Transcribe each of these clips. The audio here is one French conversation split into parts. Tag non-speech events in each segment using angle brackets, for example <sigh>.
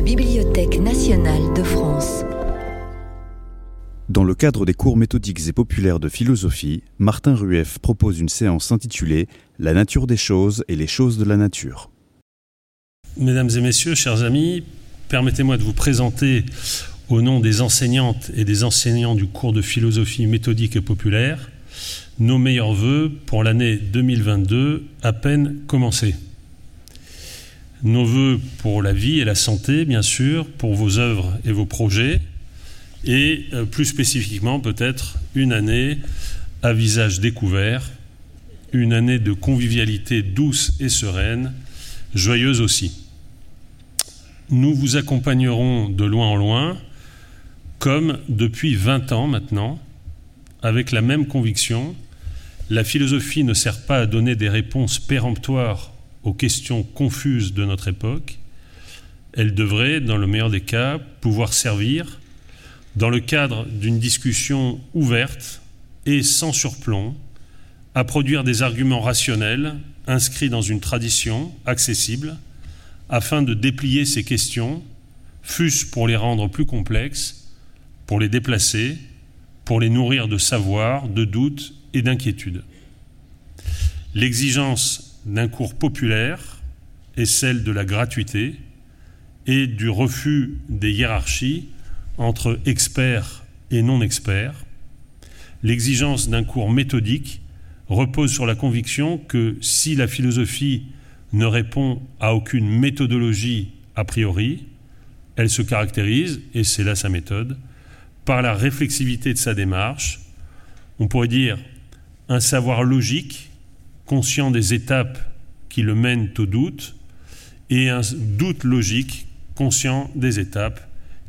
la Bibliothèque nationale de France. Dans le cadre des cours méthodiques et populaires de philosophie, Martin Rueff propose une séance intitulée La nature des choses et les choses de la nature. Mesdames et messieurs, chers amis, permettez-moi de vous présenter au nom des enseignantes et des enseignants du cours de philosophie méthodique et populaire nos meilleurs voeux pour l'année 2022 à peine commencée. Nos voeux pour la vie et la santé, bien sûr, pour vos œuvres et vos projets, et euh, plus spécifiquement peut-être une année à visage découvert, une année de convivialité douce et sereine, joyeuse aussi. Nous vous accompagnerons de loin en loin, comme depuis 20 ans maintenant, avec la même conviction, la philosophie ne sert pas à donner des réponses péremptoires aux questions confuses de notre époque, elle devrait, dans le meilleur des cas, pouvoir servir, dans le cadre d'une discussion ouverte et sans surplomb, à produire des arguments rationnels inscrits dans une tradition accessible, afin de déplier ces questions, fût-ce pour les rendre plus complexes, pour les déplacer, pour les nourrir de savoir, de doutes et d'inquiétudes. L'exigence d'un cours populaire est celle de la gratuité et du refus des hiérarchies entre experts et non-experts. L'exigence d'un cours méthodique repose sur la conviction que si la philosophie ne répond à aucune méthodologie a priori, elle se caractérise, et c'est là sa méthode, par la réflexivité de sa démarche, on pourrait dire un savoir logique conscient des étapes qui le mènent au doute, et un doute logique, conscient des étapes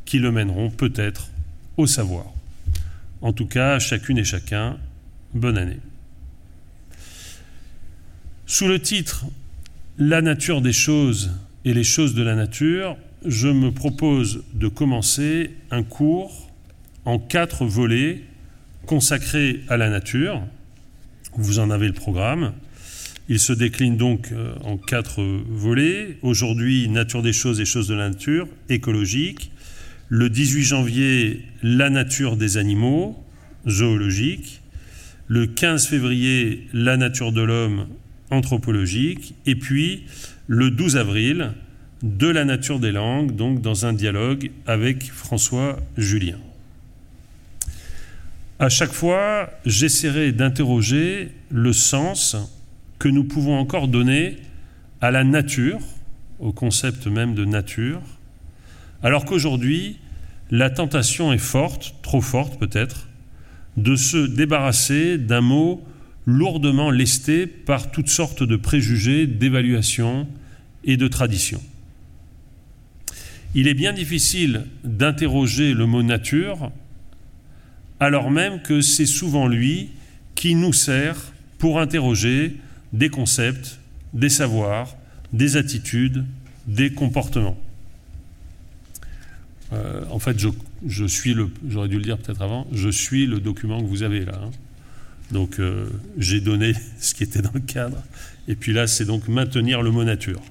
qui le mèneront peut-être au savoir. En tout cas, chacune et chacun, bonne année. Sous le titre La nature des choses et les choses de la nature, je me propose de commencer un cours en quatre volets consacrés à la nature. Vous en avez le programme. Il se décline donc euh, en quatre volets. Aujourd'hui, nature des choses et choses de la nature, écologique. Le 18 janvier, la nature des animaux, zoologique. Le 15 février, la nature de l'homme, anthropologique. Et puis, le 12 avril, de la nature des langues, donc dans un dialogue avec François Julien. À chaque fois, j'essaierai d'interroger le sens que nous pouvons encore donner à la nature, au concept même de nature, alors qu'aujourd'hui, la tentation est forte, trop forte peut-être, de se débarrasser d'un mot lourdement lesté par toutes sortes de préjugés, d'évaluations et de traditions. Il est bien difficile d'interroger le mot nature alors même que c'est souvent lui qui nous sert pour interroger des concepts, des savoirs, des attitudes, des comportements. Euh, en fait, je, suis le, j'aurais dû le dire peut-être avant, je suis le document que vous avez là. Hein. Donc, euh, j'ai donné <laughs> ce qui était dans le cadre. Et puis là, c'est donc maintenir le mot nature.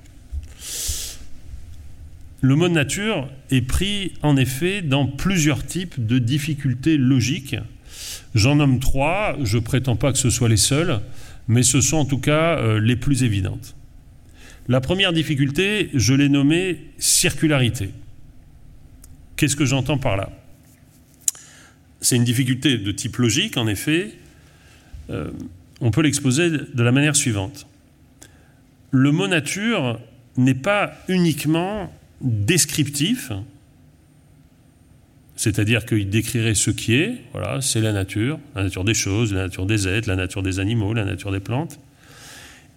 Le mot nature est pris en effet dans plusieurs types de difficultés logiques. J'en nomme trois, je prétends pas que ce soit les seuls mais ce sont en tout cas euh, les plus évidentes. La première difficulté, je l'ai nommée circularité. Qu'est-ce que j'entends par là? C'est une difficulté de type logique, en effet. Euh, on peut l'exposer de la manière suivante. Le mot nature n'est pas uniquement descriptif, c'est-à-dire qu'il décrirait ce qui est, voilà, c'est la nature, la nature des choses, la nature des êtres, la nature des animaux, la nature des plantes.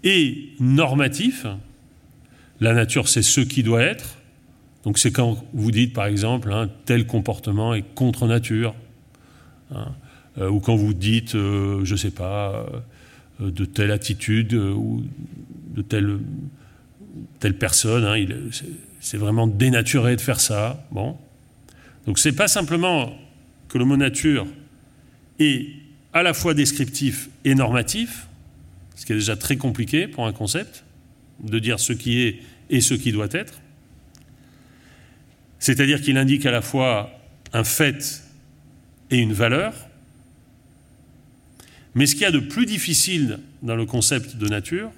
Et normatif, la nature c'est ce qui doit être. Donc c'est quand vous dites par exemple hein, tel comportement est contre nature, hein, euh, ou quand vous dites, euh, je ne sais pas, euh, de telle attitude ou de telle, telle personne, hein, c'est vraiment dénaturé de faire ça. Bon, donc ce n'est pas simplement que le mot nature est à la fois descriptif et normatif, ce qui est déjà très compliqué pour un concept, de dire ce qui est et ce qui doit être. c'est-à-dire qu'il indique à la fois un fait et une valeur. Mais ce qu'il y a de plus difficile dans le concept de nature,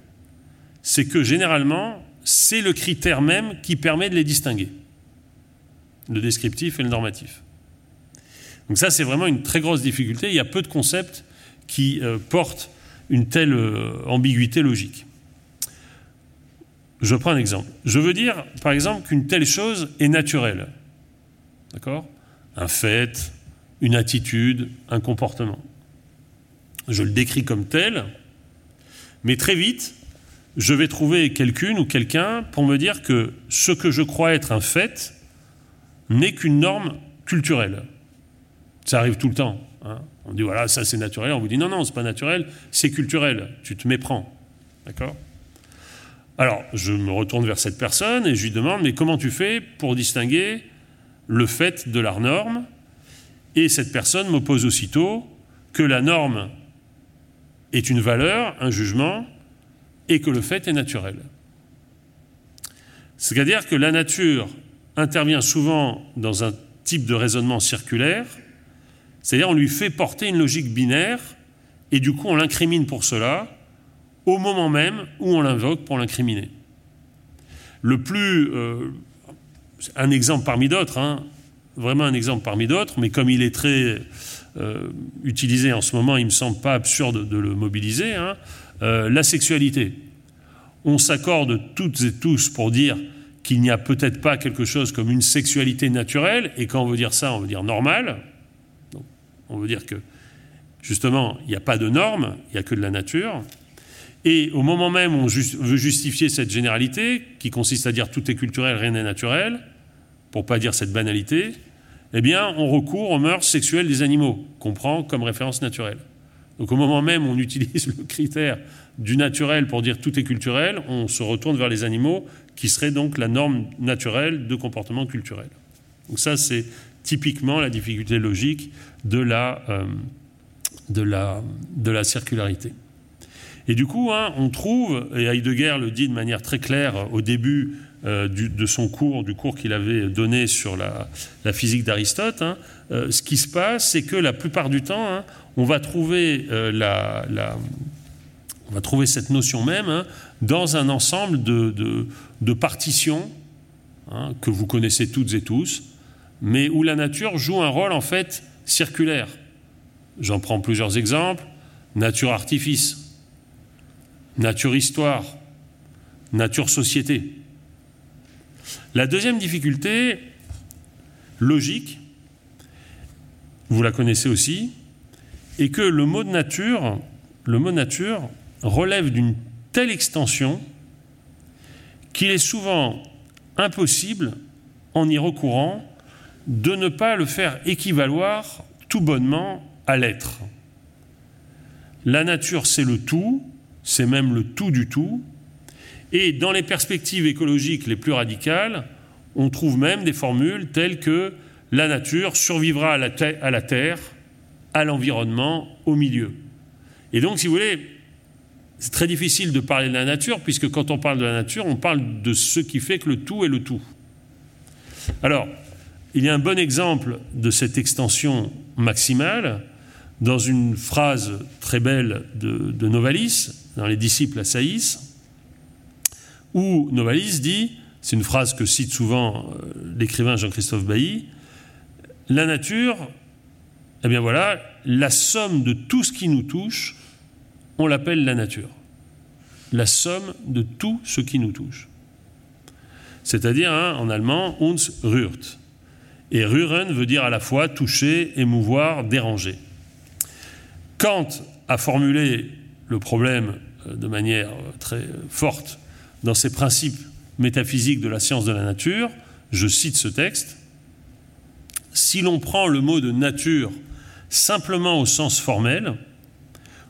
c'est que généralement, c'est le critère même qui permet de les distinguer, le descriptif et le normatif. Donc ça, c'est vraiment une très grosse difficulté. Il y a peu de concepts qui euh, portent une telle euh, ambiguïté logique. Je prends un exemple. Je veux dire, par exemple, qu'une telle chose est naturelle. D'accord? Un fait, une attitude, un comportement. Je le décris comme tel, mais très vite, je vais trouver quelqu'une ou quelqu'un pour me dire que ce que je crois être un fait n'est qu'une norme culturelle. Ça arrive tout le temps. Hein. On dit voilà, ça c'est naturel. On vous dit non, non, c'est pas naturel, c'est culturel. Tu te méprends. D'accord? Alors, je me retourne vers cette personne et je lui demande mais comment tu fais pour distinguer le fait de la norme? Et cette personne m'oppose aussitôt que la norme est une valeur, un jugement, et que le fait est naturel. C'est-à-dire que la nature intervient souvent dans un type de raisonnement circulaire c'est-à-dire on lui fait porter une logique binaire et du coup on l'incrimine pour cela au moment même où on l'invoque pour l'incriminer. Le plus... Euh, un exemple parmi d'autres, hein, vraiment un exemple parmi d'autres, mais comme il est très euh, utilisé en ce moment, il ne me semble pas absurde de le mobiliser, hein, euh, la sexualité. On s'accorde toutes et tous pour dire qu'il n'y a peut-être pas quelque chose comme une sexualité naturelle, et quand on veut dire ça, on veut dire normale, on veut dire que, justement, il n'y a pas de normes, il n'y a que de la nature. Et au moment même où on veut justifier cette généralité, qui consiste à dire tout est culturel, rien n'est naturel, pour pas dire cette banalité, eh bien, on recourt aux mœurs sexuelles des animaux, qu'on prend comme référence naturelle. Donc au moment même où on utilise <laughs> le critère du naturel pour dire tout est culturel, on se retourne vers les animaux, qui seraient donc la norme naturelle de comportement culturel. Donc ça, c'est typiquement la difficulté logique de la, euh, de la, de la circularité. Et du coup, hein, on trouve, et Heidegger le dit de manière très claire au début euh, de son cours, du cours qu'il avait donné sur la, la physique d'Aristote, hein, euh, ce qui se passe, c'est que la plupart du temps, hein, on, va trouver, la, la, on va trouver cette notion même dans un ensemble de, de, partitions que vous connaissez toutes et tous, mais où la nature joue un rôle en fait circulaire. J'en prends plusieurs exemples. Nature artifice, nature histoire, nature société. La deuxième difficulté, logique, vous la connaissez aussi, est que le mot nature, le mot nature relève d'une telle extension qu'il est souvent impossible, en y recourant, de ne pas le faire équivaloir tout bonnement à l'être. La nature, c'est le tout, c'est même le tout du tout, et dans les perspectives écologiques les plus radicales, on trouve même des formules telles que la nature survivra à la, terre, à l'environnement, au milieu. Et donc, si vous voulez, c'est très difficile de parler de la nature, puisque quand on parle de la nature, on parle de ce qui fait que le tout est le tout. Alors, il y a un bon exemple de cette extension maximale dans une phrase très belle de, Novalis, dans Les disciples à Saïs, où Novalis dit, c'est une phrase que cite souvent euh, l'écrivain Jean-Christophe Bailly, la nature, eh bien voilà, la somme de tout ce qui nous touche, on l'appelle la nature. La somme de tout ce qui nous touche. C'est-à-dire, hein, en allemand, uns rührt. Et rühren veut dire à la fois toucher, émouvoir, déranger. Kant a formulé le problème euh, de manière euh, très forte dans ses principes métaphysiques de la science de la nature. Je cite ce texte. Si l'on prend le mot de nature simplement au sens formel,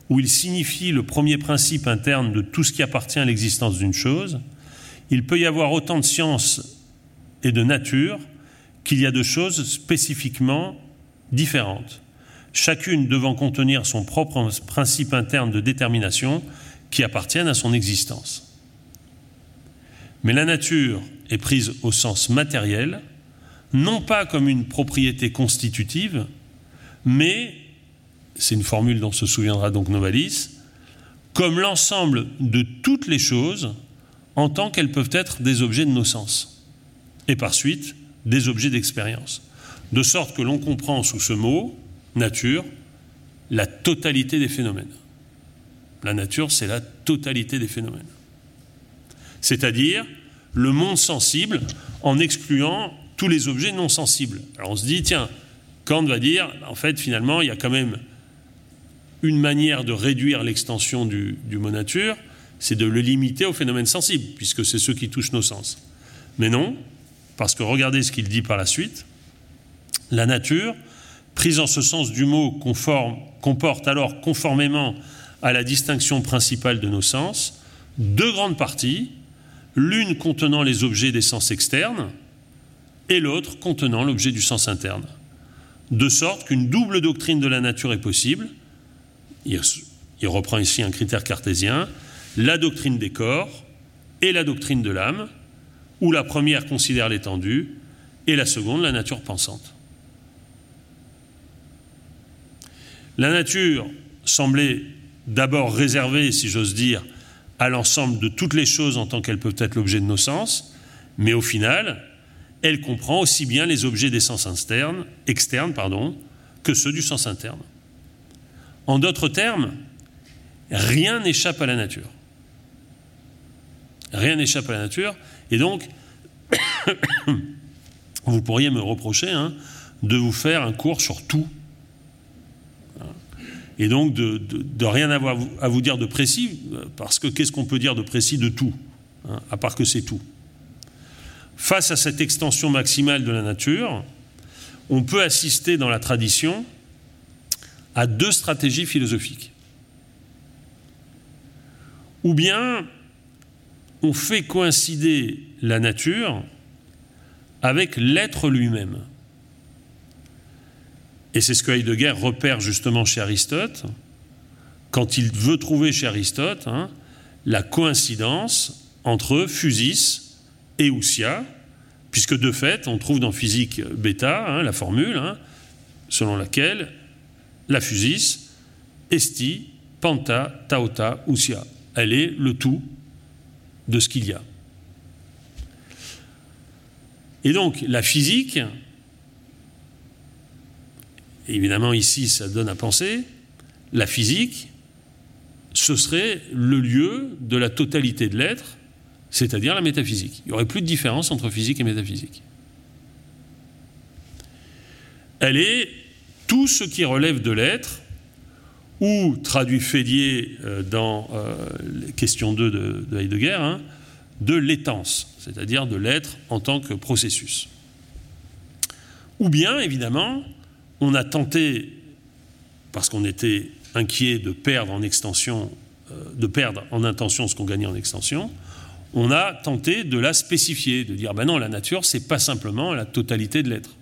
où il signifie le premier principe interne de tout ce qui appartient à l'existence d'une chose, il peut y avoir autant de science et de nature qu'il y a de choses spécifiquement différentes, chacune devant contenir son propre principe interne de détermination qui appartiennent à son existence. Mais la nature est prise au sens matériel, non pas comme une propriété constitutive, mais, c'est une formule dont se souviendra donc Novalis, comme l'ensemble de toutes les choses en tant qu'elles peuvent être des objets de nos sens, et par suite des objets d'expérience. De sorte que l'on comprend sous ce mot, nature, la totalité des phénomènes. La nature, c'est la totalité des phénomènes. C'est-à-dire le monde sensible en excluant tous les objets non sensibles. Alors on se dit, tiens, Kant va dire, en fait, finalement, il y a quand même une manière de réduire l'extension du, mot nature, c'est de le limiter aux phénomènes sensibles, puisque c'est ceux qui touchent nos sens. Mais non, parce que regardez ce qu'il dit par la suite. La nature, prise en ce sens du mot, comporte alors, conformément à la distinction principale de nos sens, deux grandes parties, l'une contenant les objets des sens externes et l'autre contenant l'objet du sens interne. De sorte qu'une double doctrine de la nature est possible. Il, reprend ici un critère cartésien, la doctrine des corps et la doctrine de l'âme, où la première considère l'étendue et la seconde la nature pensante. La nature semblait d'abord réservée, si j'ose dire, à l'ensemble de toutes les choses en tant qu'elles peuvent être l'objet de nos sens, mais au final, elle comprend aussi bien les objets des sens externes, pardon, que ceux du sens interne. En d'autres termes, rien n'échappe à la nature. Rien n'échappe à la nature, et donc, <coughs> vous pourriez me reprocher hein, de vous faire un cours sur tout et donc de, rien avoir à vous dire de précis, parce que qu'est-ce qu'on peut dire de précis de tout, hein, à part que c'est tout? Face à cette extension maximale de la nature, on peut assister dans la tradition à deux stratégies philosophiques. Ou bien on fait coïncider la nature avec l'être lui-même. Et c'est ce que Heidegger repère justement chez Aristote, quand il veut trouver chez Aristote hein, la coïncidence entre physis et ousia, puisque de fait, on trouve dans physique bêta hein, la formule hein, selon laquelle la physis, esti, panta, taota, ousia. Elle est le tout de ce qu'il y a. Et donc, la physique, évidemment ici ça donne à penser, la physique, ce serait le lieu de la totalité de l'être, c'est-à-dire la métaphysique. Il n'y aurait plus de différence entre physique et métaphysique. Elle est tout ce qui relève de l'être, ou, traduit Fédier euh, dans euh, question 2 de, Heidegger, hein, de l'étance, c'est-à-dire de l'être en tant que processus. Ou bien, évidemment, on a tenté, parce qu'on était inquiet de perdre en extension, euh, de perdre en intention ce qu'on gagnait en extension, on a tenté de la spécifier, de dire ben non, la nature, c'est pas simplement la totalité de l'être.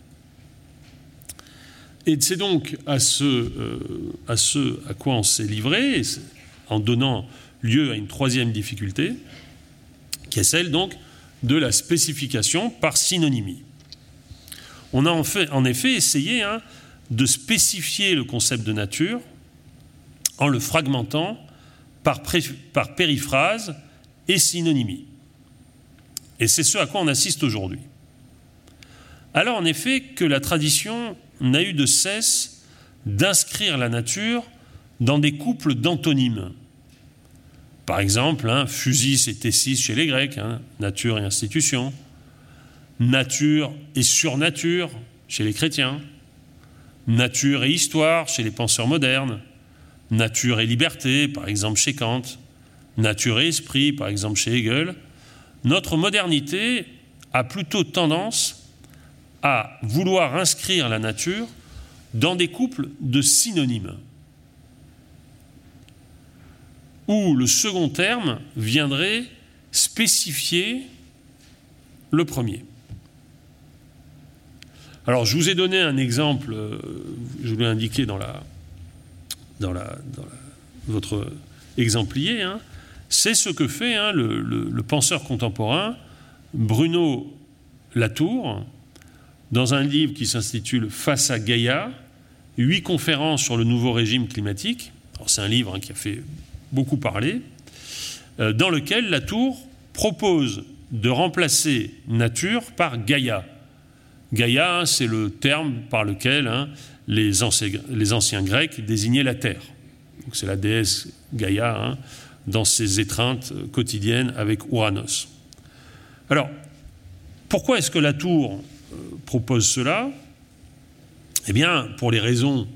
Et c'est donc à ce, euh, à ce à quoi on s'est livré, en donnant lieu à une troisième difficulté, qui est celle donc de la spécification par synonymie. On a en, fait, en effet essayé hein, de spécifier le concept de nature en le fragmentant par, par périphrase et synonymie. Et c'est ce à quoi on assiste aujourd'hui. Alors en effet que la tradition n'a eu de cesse d'inscrire la nature dans des couples d'antonymes. Par exemple, hein, fusis et tessis chez les Grecs, hein, nature et institution, nature et surnature chez les chrétiens, nature et histoire chez les penseurs modernes, nature et liberté, par exemple chez Kant, nature et esprit, par exemple chez Hegel, notre modernité a plutôt tendance à vouloir inscrire la nature dans des couples de synonymes, où le second terme viendrait spécifier le premier. Alors, je vous ai donné un exemple, euh, je vous l'ai indiqué dans, la, dans, la, dans votre exemplier. Hein. C'est ce que fait hein, le, penseur contemporain Bruno Latour dans un livre qui s'intitule Face à Gaïa, huit conférences sur le nouveau régime climatique. C'est un livre hein, qui a fait beaucoup parler, euh, dans lequel la Tour propose de remplacer nature par Gaïa. Gaïa, hein, c'est le terme par lequel hein, les, anciens, les, anciens, Grecs désignaient la Terre. C'est la déesse Gaïa dans ses étreintes quotidiennes avec Ouranos. Alors, pourquoi est-ce que la Tour propose cela Eh bien, pour les raisons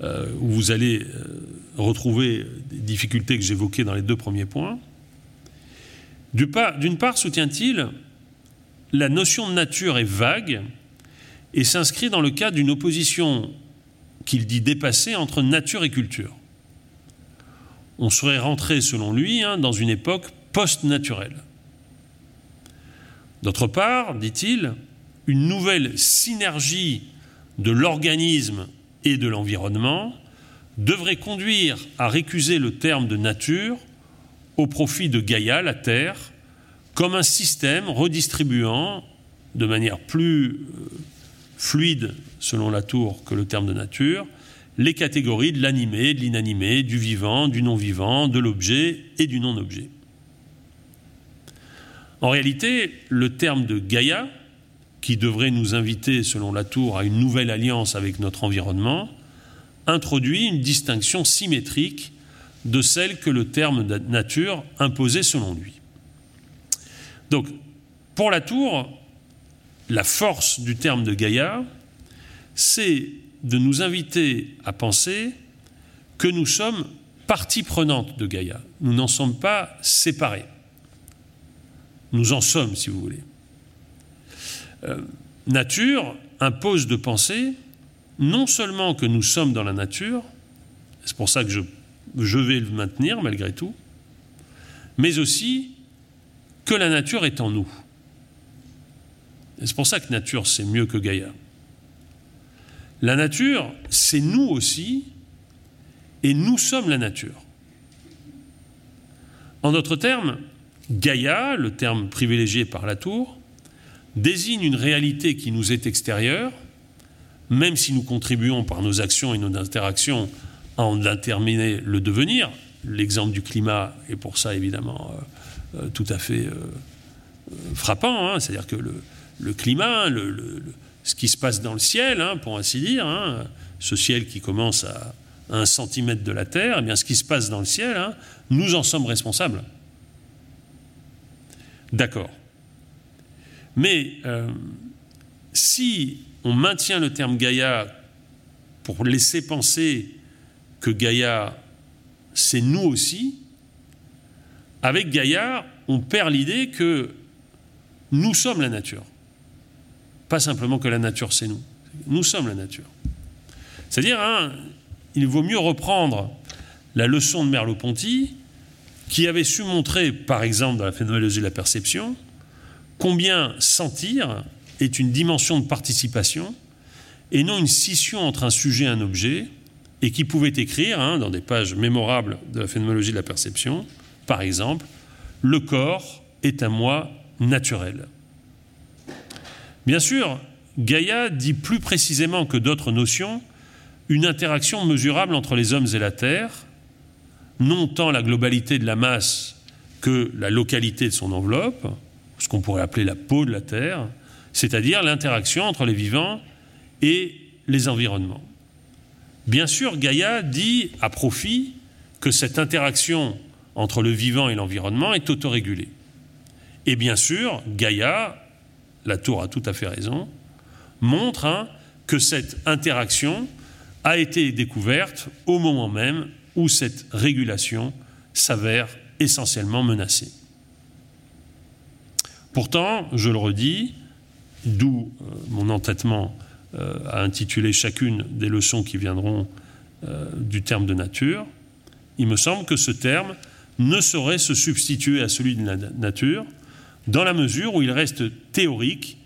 euh, où vous allez euh, retrouver des difficultés que j'évoquais dans les deux premiers points. D'une part, soutient-il, la notion de nature est vague et s'inscrit dans le cadre d'une opposition qu'il dit dépassée entre nature et culture. On serait rentré, selon lui, hein, dans une époque post-naturelle. D'autre part, dit-il, une nouvelle synergie de l'organisme et de l'environnement devrait conduire à récuser le terme de nature au profit de Gaïa, la Terre, comme un système redistribuant de manière plus euh, fluide, selon la tour, que le terme de nature, les catégories de l'animé, de l'inanimé, du vivant, du non-vivant, de l'objet et du non-objet. En réalité, le terme de Gaïa, qui devrait nous inviter, selon la Tour, à une nouvelle alliance avec notre environnement, introduit une distinction symétrique de celle que le terme nature imposait selon lui. Donc, pour la Tour, la force du terme de Gaïa, c'est de nous inviter à penser que nous sommes partie prenante de Gaïa. Nous n'en sommes pas séparés. Nous en sommes, si vous voulez. Euh, nature impose de penser non seulement que nous sommes dans la nature, c'est pour ça que je, je vais le maintenir malgré tout, mais aussi que la nature est en nous. C'est pour ça que nature, c'est mieux que Gaïa. La nature, c'est nous aussi, et nous sommes la nature. En d'autres termes, Gaïa, le terme privilégié par la tour, désigne une réalité qui nous est extérieure, même si nous contribuons par nos actions et nos interactions à en déterminer le devenir. L'exemple du climat est pour ça évidemment euh, euh, tout à fait euh, frappant, hein. c'est-à-dire que le, climat, ce qui se passe dans le ciel, hein, pour ainsi dire, hein, ce ciel qui commence à, un centimètre de la Terre, eh bien ce qui se passe dans le ciel, nous en sommes responsables. D'accord. Mais euh, si on maintient le terme Gaïa pour laisser penser que Gaïa, c'est nous aussi, avec Gaïa, on perd l'idée que nous sommes la nature. Pas simplement que la nature, c'est nous. Nous sommes la nature. C'est-à-dire, hein, il vaut mieux reprendre la leçon de Merleau-Ponty, qui avait su montrer, par exemple, dans la phénoménologie de la perception, combien sentir est une dimension de participation et non une scission entre un sujet et un objet, et qui pouvait écrire, hein, dans des pages mémorables de la phénoménologie de la perception, par exemple, le corps est un moi naturel. Bien sûr, Gaïa dit plus précisément que d'autres notions une interaction mesurable entre les hommes et la Terre, non tant la globalité de la masse que la localité de son enveloppe, ce qu'on pourrait appeler la peau de la Terre, c'est-à-dire l'interaction entre les vivants et les environnements. Bien sûr, Gaïa dit à profit que cette interaction entre le vivant et l'environnement est autorégulée. Et bien sûr, Gaïa, la tour a tout à fait raison, montre hein, que cette interaction a été découverte au moment même où cette régulation s'avère essentiellement menacée. Pourtant, je le redis, d'où euh, mon entêtement euh, à intituler chacune des leçons qui viendront euh, du terme de nature, il me semble que ce terme ne saurait se substituer à celui de la nature dans la mesure où il reste théorique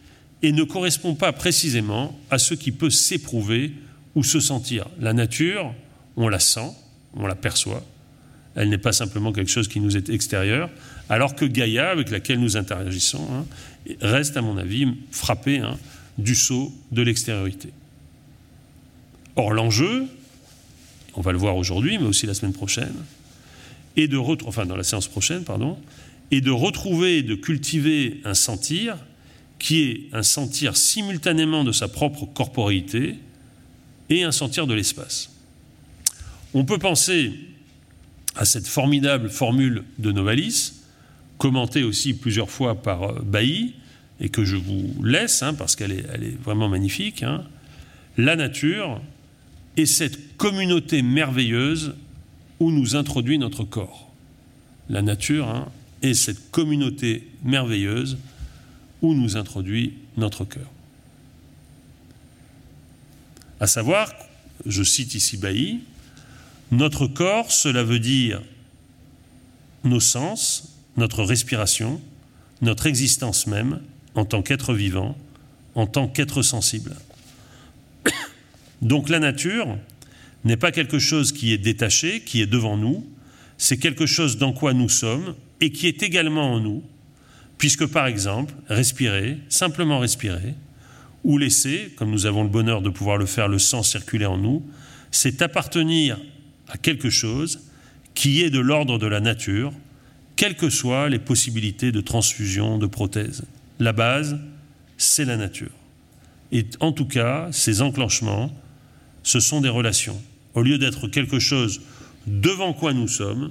et ne correspond pas précisément à ce qui peut s'éprouver ou se sentir. La nature, on la sent, on la perçoit, elle n'est pas simplement quelque chose qui nous est extérieur, alors que Gaïa, avec laquelle nous interagissons, hein, reste, à mon avis, frappée hein, du saut de l'extériorité. Or, l'enjeu, on va le voir aujourd'hui, mais aussi la semaine prochaine, et de enfin dans la séance prochaine, pardon, et de retrouver et de cultiver un sentir qui est un sentir simultanément de sa propre corporéité et un sentir de l'espace. On peut penser à cette formidable formule de Novalis, commentée aussi plusieurs fois par euh, Bailly, et que je vous laisse, hein, parce qu'elle est, vraiment magnifique. Hein. La nature est cette communauté merveilleuse où nous introduit notre corps. La nature hein, est cette communauté merveilleuse où nous introduit notre cœur. À savoir, je cite ici Bailly, notre corps, cela veut dire nos sens, notre respiration, notre existence même en tant qu'être vivant, en tant qu'être sensible. <coughs> Donc la nature n'est pas quelque chose qui est détaché, qui est devant nous, c'est quelque chose dans quoi nous sommes et qui est également en nous, puisque par exemple, respirer, simplement respirer, ou laisser, comme nous avons le bonheur de pouvoir le faire, le sang circuler en nous, c'est appartenir à quelque chose qui est de l'ordre de la nature, quelles que soient les possibilités de transfusion, de prothèse. La base, c'est la nature. Et en tout cas, ces enclenchements, ce sont des relations. Au lieu d'être quelque chose devant quoi nous sommes,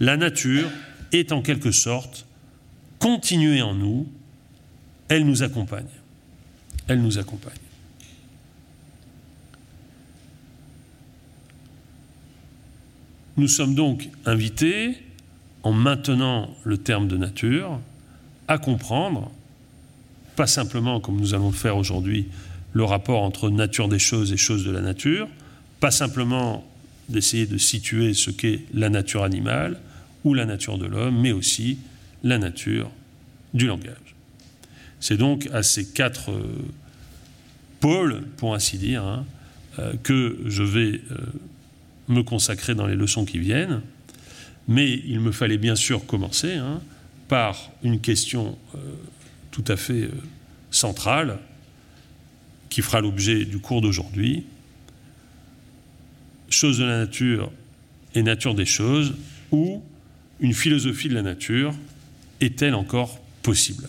la nature est en quelque sorte continuée en nous, elle nous accompagne. Elle nous accompagne. Nous sommes donc invités, en maintenant le terme de nature, à comprendre, pas simplement comme nous allons le faire aujourd'hui, le rapport entre nature des choses et choses de la nature, pas simplement d'essayer de situer ce qu'est la nature animale ou la nature de l'homme, mais aussi la nature du langage. C'est donc à ces quatre euh, pôles, pour ainsi dire, hein, euh, que je vais euh, me consacrer dans les leçons qui viennent. Mais il me fallait bien sûr commencer hein, par une question tout à fait centrale qui fera l'objet du cours d'aujourd'hui. Chose de la nature et nature des choses, ou une philosophie de la nature est-elle encore possible?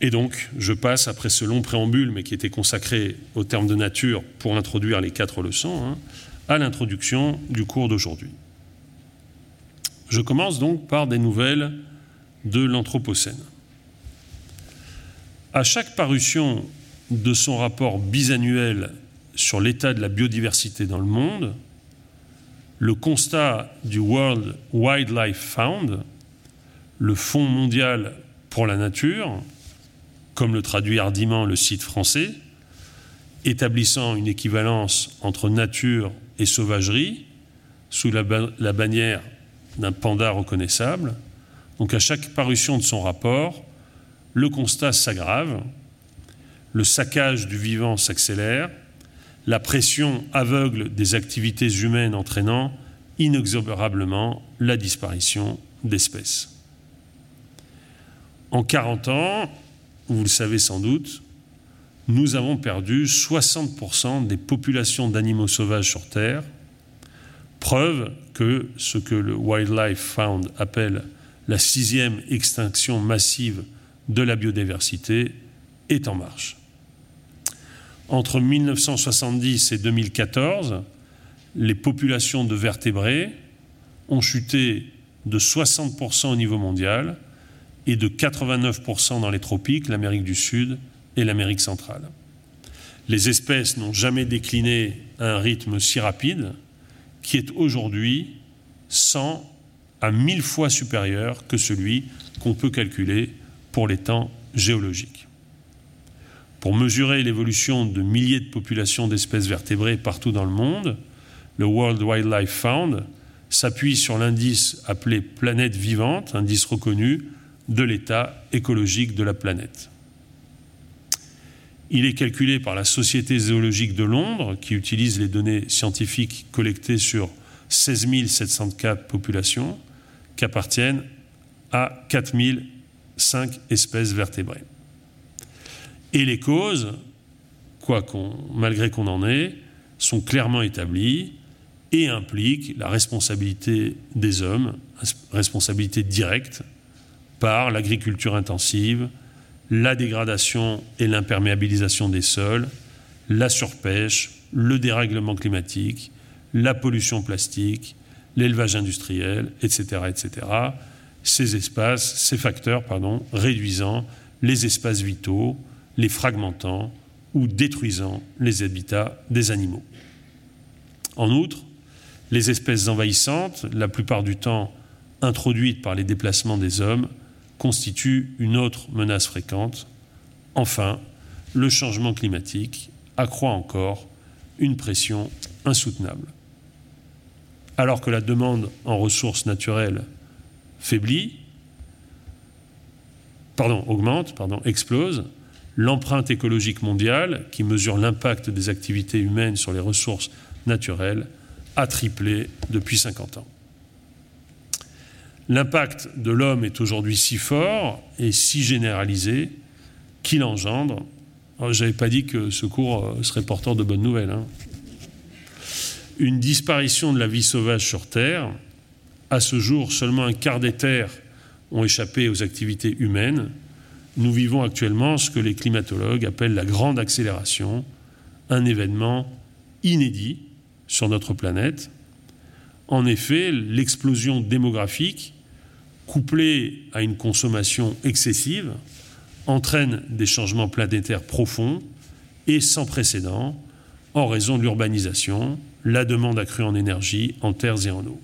Et donc, je passe, après ce long préambule, mais qui était consacré au terme de nature pour introduire les quatre leçons, hein, à l'introduction du cours d'aujourd'hui. Je commence donc par des nouvelles de l'Anthropocène. À chaque parution de son rapport bisannuel sur l'état de la biodiversité dans le monde, le constat du World Wildlife Fund, le Fonds mondial pour la nature, comme le traduit hardiment le site français, établissant une équivalence entre nature et sauvagerie sous la, bannière d'un panda reconnaissable. Donc à chaque parution de son rapport, le constat s'aggrave, le saccage du vivant s'accélère, la pression aveugle des activités humaines entraînant inexorablement la disparition d'espèces. En 40 ans, vous le savez sans doute, nous avons perdu 60% des populations d'animaux sauvages sur Terre, preuve que ce que le Wildlife Fund appelle la sixième extinction massive de la biodiversité est en marche. Entre 1970 et 2014, les populations de vertébrés ont chuté de 60% au niveau mondial et de 89% dans les tropiques, l'Amérique du Sud et l'Amérique centrale. Les espèces n'ont jamais décliné à un rythme si rapide, qui est aujourd'hui 100 à 1000 fois supérieur que celui qu'on peut calculer pour les temps géologiques. Pour mesurer l'évolution de milliers de populations d'espèces vertébrées partout dans le monde, le World Wildlife Fund s'appuie sur l'indice appelé planète vivante, indice reconnu de l'état écologique de la planète. Il est calculé par la Société zoologique de Londres, qui utilise les données scientifiques collectées sur 16 704 populations qui appartiennent à 4005 espèces vertébrées. Et les causes, malgré qu'on en ait, sont clairement établies et impliquent la responsabilité des hommes, responsabilité directe, par l'agriculture intensive, la dégradation et l'imperméabilisation des sols, la surpêche, le dérèglement climatique, la pollution plastique, l'élevage industriel, etc., etc. Ces espaces, ces facteurs, pardon, réduisant les espaces vitaux, les fragmentant ou détruisant les habitats des animaux. En outre, les espèces envahissantes, la plupart du temps introduites par les déplacements des hommes, constituent une autre menace fréquente. Enfin, le changement climatique accroît encore une pression insoutenable. Alors que la demande en ressources naturelles faiblit, pardon, augmente, pardon, explose, l'empreinte écologique mondiale, qui mesure l'impact des activités humaines sur les ressources naturelles, a triplé depuis 50 ans. L'impact de l'homme est aujourd'hui si fort et si généralisé qu'il engendre. Oh, Je n'avais pas dit que ce cours euh, serait porteur de bonnes nouvelles. Hein. Une disparition de la vie sauvage sur Terre. À ce jour, seulement un quart des terres ont échappé aux activités humaines. Nous vivons actuellement ce que les climatologues appellent la grande accélération, un événement inédit sur notre planète. En effet, l'explosion démographique, couplée à une consommation excessive, entraîne des changements planétaires profonds et sans précédent en raison de l'urbanisation, la demande accrue en énergie, en terres et en eau.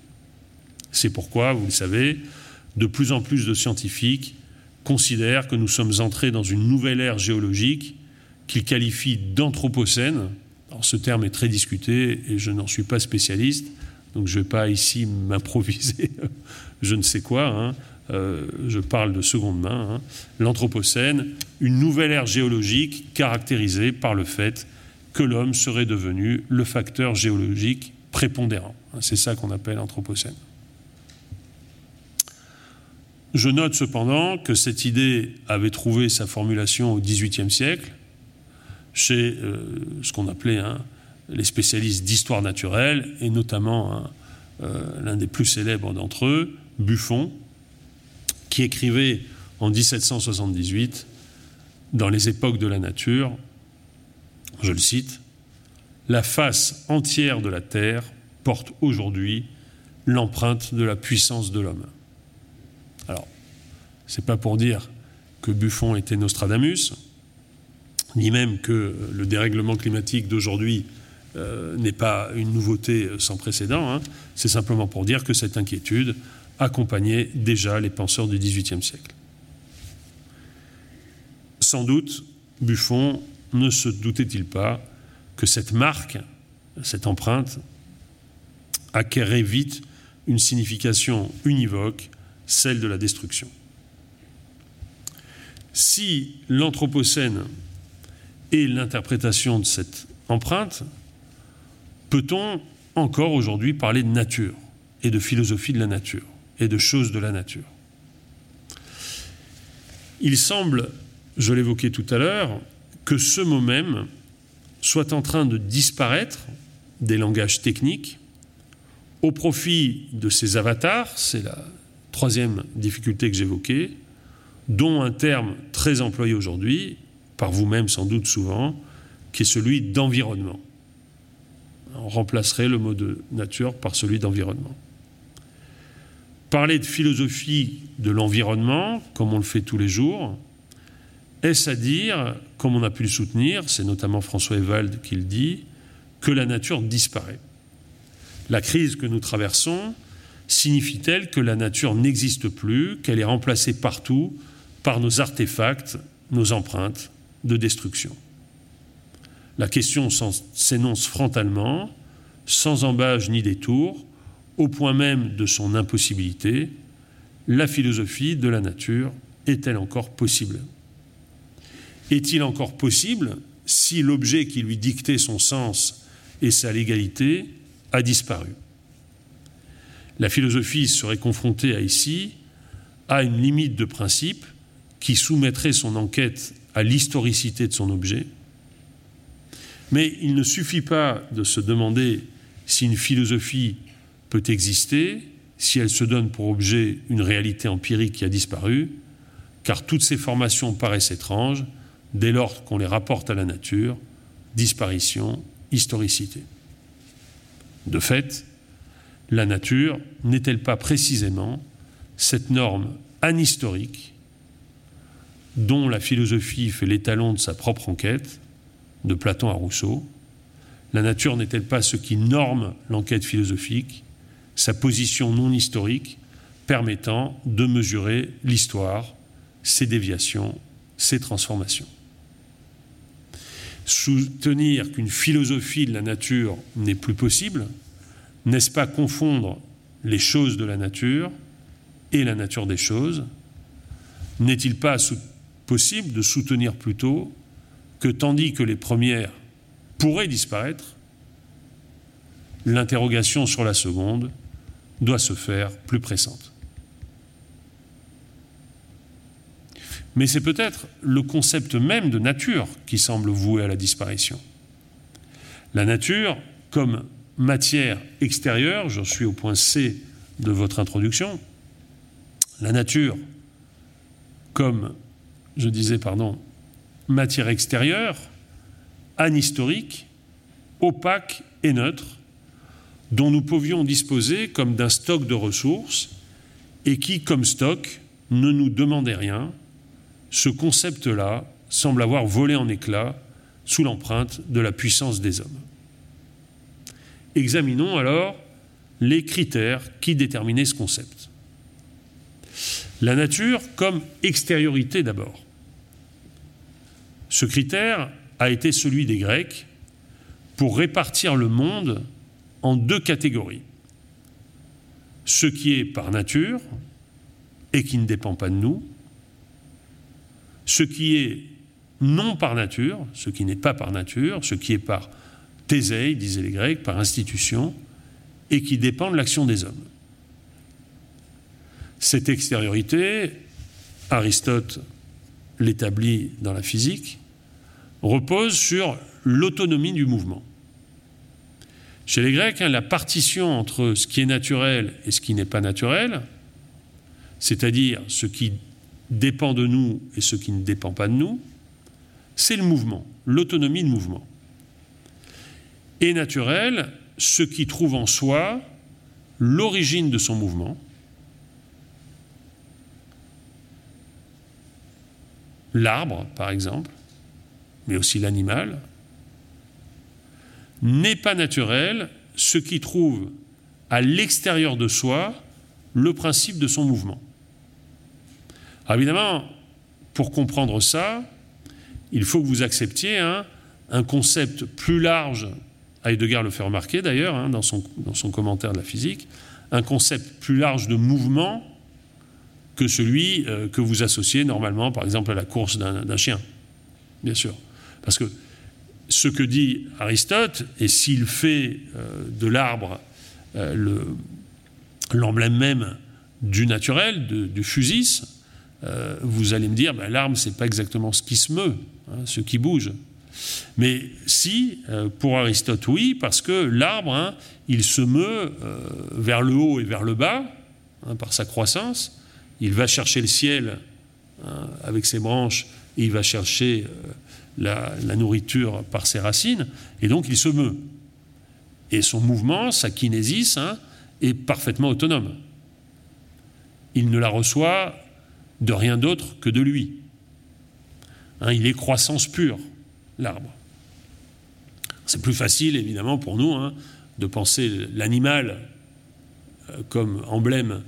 C'est pourquoi, vous le savez, de plus en plus de scientifiques considèrent que nous sommes entrés dans une nouvelle ère géologique qu'ils qualifient d'anthropocène, ce terme est très discuté et je n'en suis pas spécialiste, donc je ne vais pas ici m'improviser <laughs> je ne sais quoi. Hein. Euh, je parle de seconde main. Hein. L'Anthropocène, une nouvelle ère géologique caractérisée par le fait que l'homme serait devenu le facteur géologique prépondérant. C'est ça qu'on appelle l'Anthropocène. Je note cependant que cette idée avait trouvé sa formulation au XVIIIe siècle chez euh, ce qu'on appelait hein, les spécialistes d'histoire naturelle, et notamment hein, euh, l'un des plus célèbres d'entre eux, Buffon, qui écrivait en 1778, dans les époques de la nature, je le cite, La face entière de la Terre porte aujourd'hui l'empreinte de la puissance de l'homme. Alors, c'est pas pour dire que Buffon était Nostradamus, ni même que le dérèglement climatique d'aujourd'hui euh, n'est pas une nouveauté sans précédent. Hein. C'est simplement pour dire que cette inquiétude accompagnait déjà les penseurs du XVIIIe siècle. Sans doute, Buffon ne se doutait-il pas que cette marque, cette empreinte, acquérait vite une signification univoque, celle de la destruction. Si l'Anthropocène et l'interprétation de cette empreinte, peut-on encore aujourd'hui parler de nature et de philosophie de la nature et de choses de la nature? Il semble, je l'évoquais tout à l'heure, que ce mot même soit en train de disparaître des langages techniques au profit de ces avatars, c'est la troisième difficulté que j'évoquais, dont un terme très employé aujourd'hui par vous-même sans doute souvent, qui est celui d'environnement. On remplacerait le mot de nature par celui d'environnement. Parler de philosophie de l'environnement, comme on le fait tous les jours, est-ce à dire, comme on a pu le soutenir, c'est notamment François Evald qui le dit, que la nature disparaît La crise que nous traversons signifie-t-elle que la nature n'existe plus, qu'elle est remplacée partout par nos artefacts, nos empreintes, de destruction? La question s'énonce frontalement, sans embâge ni détour, au point même de son impossibilité. La philosophie de la nature est-elle encore possible? Est-il encore possible si l'objet qui lui dictait son sens et sa légalité a disparu? La philosophie serait confrontée à ici a une limite de principe qui soumettrait son enquête à l'historicité de son objet. Mais il ne suffit pas de se demander si une philosophie peut exister, si elle se donne pour objet une réalité empirique qui a disparu, car toutes ces formations paraissent étranges dès lors qu'on les rapporte à la nature, disparition, historicité. De fait, la nature n'est-elle pas précisément cette norme anhistorique dont la philosophie fait l'étalon de sa propre enquête, de Platon à Rousseau. La nature n'est-elle pas ce qui norme l'enquête philosophique, sa position non historique permettant de mesurer l'histoire, ses déviations, ses transformations? Soutenir qu'une philosophie de la nature n'est plus possible, n'est-ce pas confondre les choses de la nature et la nature des choses? N'est-il pas possible de soutenir plutôt que tandis que les premières pourraient disparaître, l'interrogation sur la seconde doit se faire plus pressante Mais c'est peut-être le concept même de nature qui semble voué à la disparition. La nature, comme matière extérieure, j'en suis au point C de votre introduction, la nature, comme je disais, pardon, matière extérieure, anhistorique, opaque et neutre, dont nous pouvions disposer comme d'un stock de ressources et qui, comme stock, ne nous demandait rien, ce concept-là semble avoir volé en éclats sous l'empreinte de la puissance des hommes. Examinons alors les critères qui déterminaient ce concept. La nature comme extériorité d'abord. Ce critère a été celui des Grecs pour répartir le monde en deux catégories. Ce qui est par nature et qui ne dépend pas de nous, ce qui est non par nature, ce qui n'est pas par nature, ce qui est par thései, disaient les Grecs, par institution, et qui dépend de l'action des hommes. Cette extériorité, Aristote l'établit dans la physique, repose sur l'autonomie du mouvement. Chez les Grecs, hein, la partition entre ce qui est naturel et ce qui n'est pas naturel, c'est-à-dire ce qui dépend de nous et ce qui ne dépend pas de nous, c'est le mouvement, l'autonomie de mouvement. Et naturel, ce qui trouve en soi l'origine de son mouvement, l'arbre par exemple, mais aussi l'animal, n'est pas naturel ce qui trouve à l'extérieur de soi le principe de son mouvement. Alors évidemment, pour comprendre ça, il faut que vous acceptiez hein, un concept plus large, Heidegger le fait remarquer d'ailleurs hein, dans, son, commentaire de la physique, un concept plus large de mouvement que celui euh, que vous associez normalement, par exemple, à la course d'un chien, bien sûr. Parce que ce que dit Aristote, et s'il fait euh, de l'arbre euh, l'emblème même du naturel, du fusis, euh, vous allez me dire, ben, l'arbre, c'est pas exactement ce qui se meut, hein, ce qui bouge. Mais si, pour Aristote, oui, parce que l'arbre, hein, il se meut vers le haut et vers le bas, hein, par sa croissance, il va chercher le ciel avec ses branches, et il va chercher la, nourriture par ses racines, et donc il se meut. Et son mouvement, sa kinésis, hein, est parfaitement autonome. Il ne la reçoit de rien d'autre que de lui. Hein, il est croissance pure, l'arbre. C'est plus facile, évidemment, pour nous, hein, de penser l'animal euh, comme emblème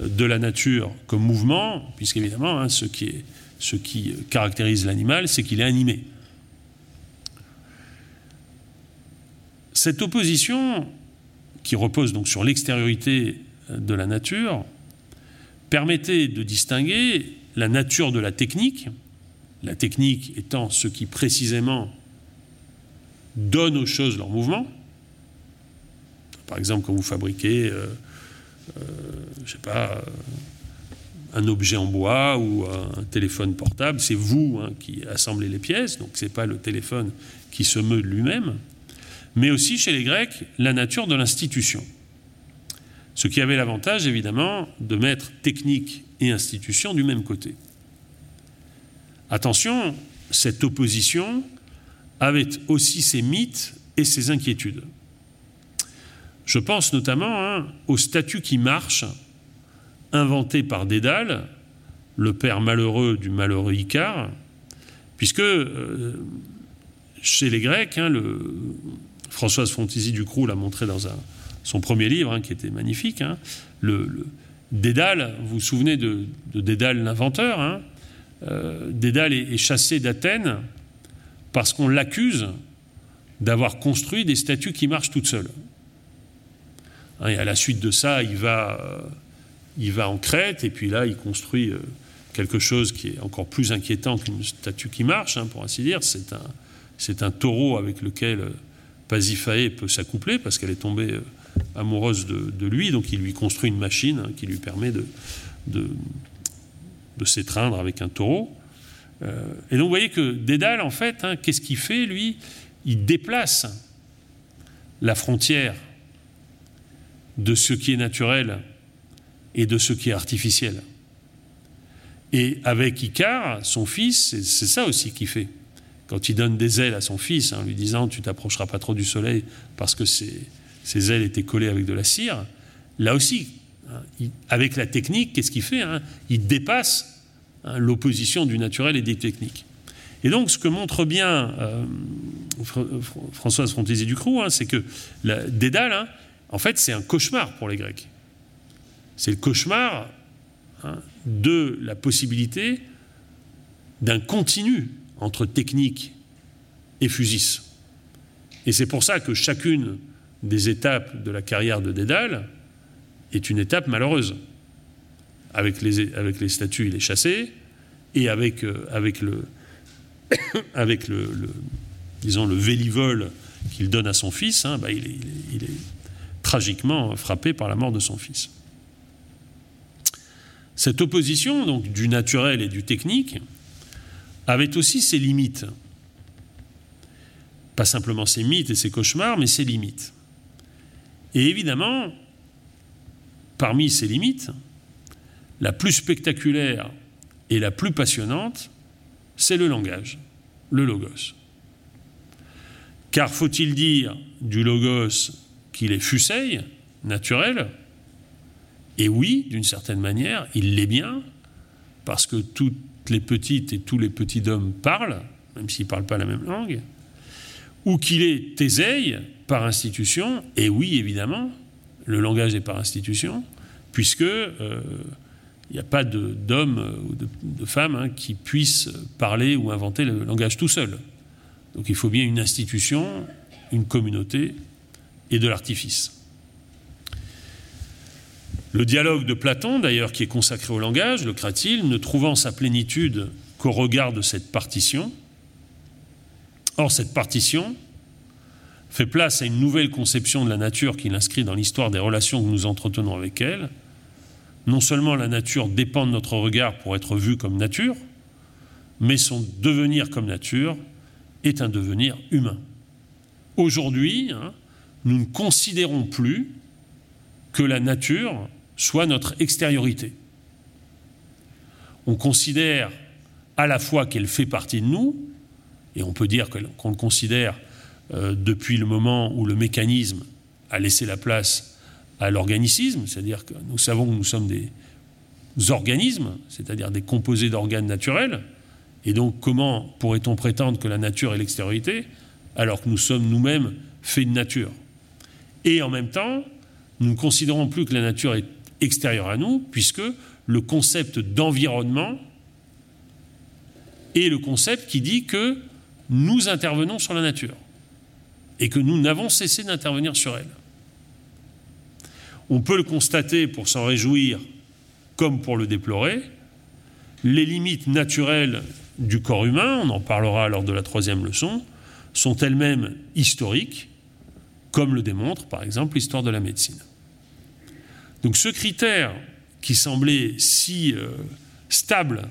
de la nature, comme mouvement, puisqu'évidemment, ce, qui ce qui caractérise l'animal, c'est qu'il est animé. Cette opposition, qui repose donc sur l'extériorité de la nature, permettait de distinguer la nature de la technique, la technique étant ce qui précisément donne aux choses leur mouvement. Par exemple, quand vous fabriquez, euh, euh, sais pas, un objet en bois ou un téléphone portable, c'est vous hein, qui assemblez les pièces, donc ce n'est pas le téléphone qui se meut lui-même, mais aussi chez les Grecs, la nature de l'institution. Ce qui avait l'avantage, évidemment, de mettre technique et institution du même côté. Attention, cette opposition avait aussi ses mythes et ses inquiétudes. Je pense notamment hein, au statut qui marche inventé par Dédale, le père malheureux du malheureux Icare, puisque euh, chez les Grecs, hein, le, Françoise Frontisy Ducroux l'a montré dans son premier livre, hein, qui était magnifique, hein, le, Dédale, vous vous souvenez de, Dédale l'inventeur, euh, Dédale est, chassé d'Athènes parce qu'on l'accuse d'avoir construit des statues qui marchent toutes seules. et à la suite de ça, il va... Euh, il va en Crète et puis là, il construit euh, quelque chose qui est encore plus inquiétant qu'une statue qui marche, hein, pour ainsi dire. C'est un, taureau avec lequel Pasiphae peut s'accoupler parce qu'elle est tombée euh, amoureuse de, lui, donc il lui construit une machine hein, qui lui permet de, s'étreindre avec un taureau. et donc vous voyez que Dédale, en fait, hein, qu'est-ce qu'il fait, lui? Il déplace la frontière de ce qui est naturel et de ce qui est artificiel. Et avec Icare, son fils, c'est ça aussi qu'il fait. Quand il donne des ailes à son fils, en lui disant tu t'approcheras pas trop du soleil parce que ses, ailes étaient collées avec de la cire, là aussi, hein, avec la technique, qu'est-ce qu'il fait hein Il dépasse hein, l'opposition du naturel et des techniques. Et donc, ce que montre bien euh, Françoise Frontési-Ducroux, c'est que la, Dédale, en fait, c'est un cauchemar pour les Grecs. C'est le cauchemar hein, de la possibilité d'un continu entre technique et fusis. Et c'est pour ça que chacune des étapes de la carrière de Dédale est une étape malheureuse. Avec les, avec les statuts, il est chassé, et avec, euh, le, <coughs> avec le, vélivol qu'il donne à son fils, hein, bah, il est tragiquement frappé par la mort de son fils. Cette opposition donc, du naturel et du technique avait aussi ses limites. Pas simplement ses mythes et ses cauchemars, mais ses limites. Et évidemment, parmi ces limites, la plus spectaculaire et la plus passionnante, c'est le langage, le logos. Car faut-il dire du logos qu'il est fuseille, naturel, et oui, d'une certaine manière, il l'est bien, parce que toutes les petites et tous les petits hommes parlent, même s'ils ne parlent pas la même langue, ou qu'il est théseille par institution, et oui, évidemment, le langage est par institution, puisque euh, il n'y a pas d'hommes ou de, femmes hein, qui puissent parler ou inventer le langage tout seul. Donc il faut bien une institution, une communauté et de l'artifice. Le dialogue de Platon, d'ailleurs, qui est consacré au langage, le cratil, ne trouvant sa plénitude qu'au regard de cette partition. Or, cette partition fait place à une nouvelle conception de la nature qui l'inscrit dans l'histoire des relations que nous entretenons avec elle. Non seulement la nature dépend de notre regard pour être vue comme nature, mais son devenir comme nature est un devenir humain. Aujourd'hui, hein, nous ne considérons plus que la nature soit notre extériorité. On considère à la fois qu'elle fait partie de nous, et on peut dire qu'on le considère euh, depuis le moment où le mécanisme a laissé la place à l'organicisme, c'est-à-dire que nous savons que nous sommes des organismes, c'est-à-dire des composés d'organes naturels, et donc comment pourrait-on prétendre que la nature est l'extériorité alors que nous sommes nous-mêmes faits de nature? Et en même temps, nous ne considérons plus que la nature est extérieur à nous, puisque le concept d'environnement est le concept qui dit que nous intervenons sur la nature et que nous n'avons cessé d'intervenir sur elle. On peut le constater pour s'en réjouir comme pour le déplorer. Les limites naturelles du corps humain, on en parlera lors de la troisième leçon, sont elles-mêmes historiques, comme le démontre par exemple l'histoire de la médecine. Donc ce critère qui semblait si euh, stable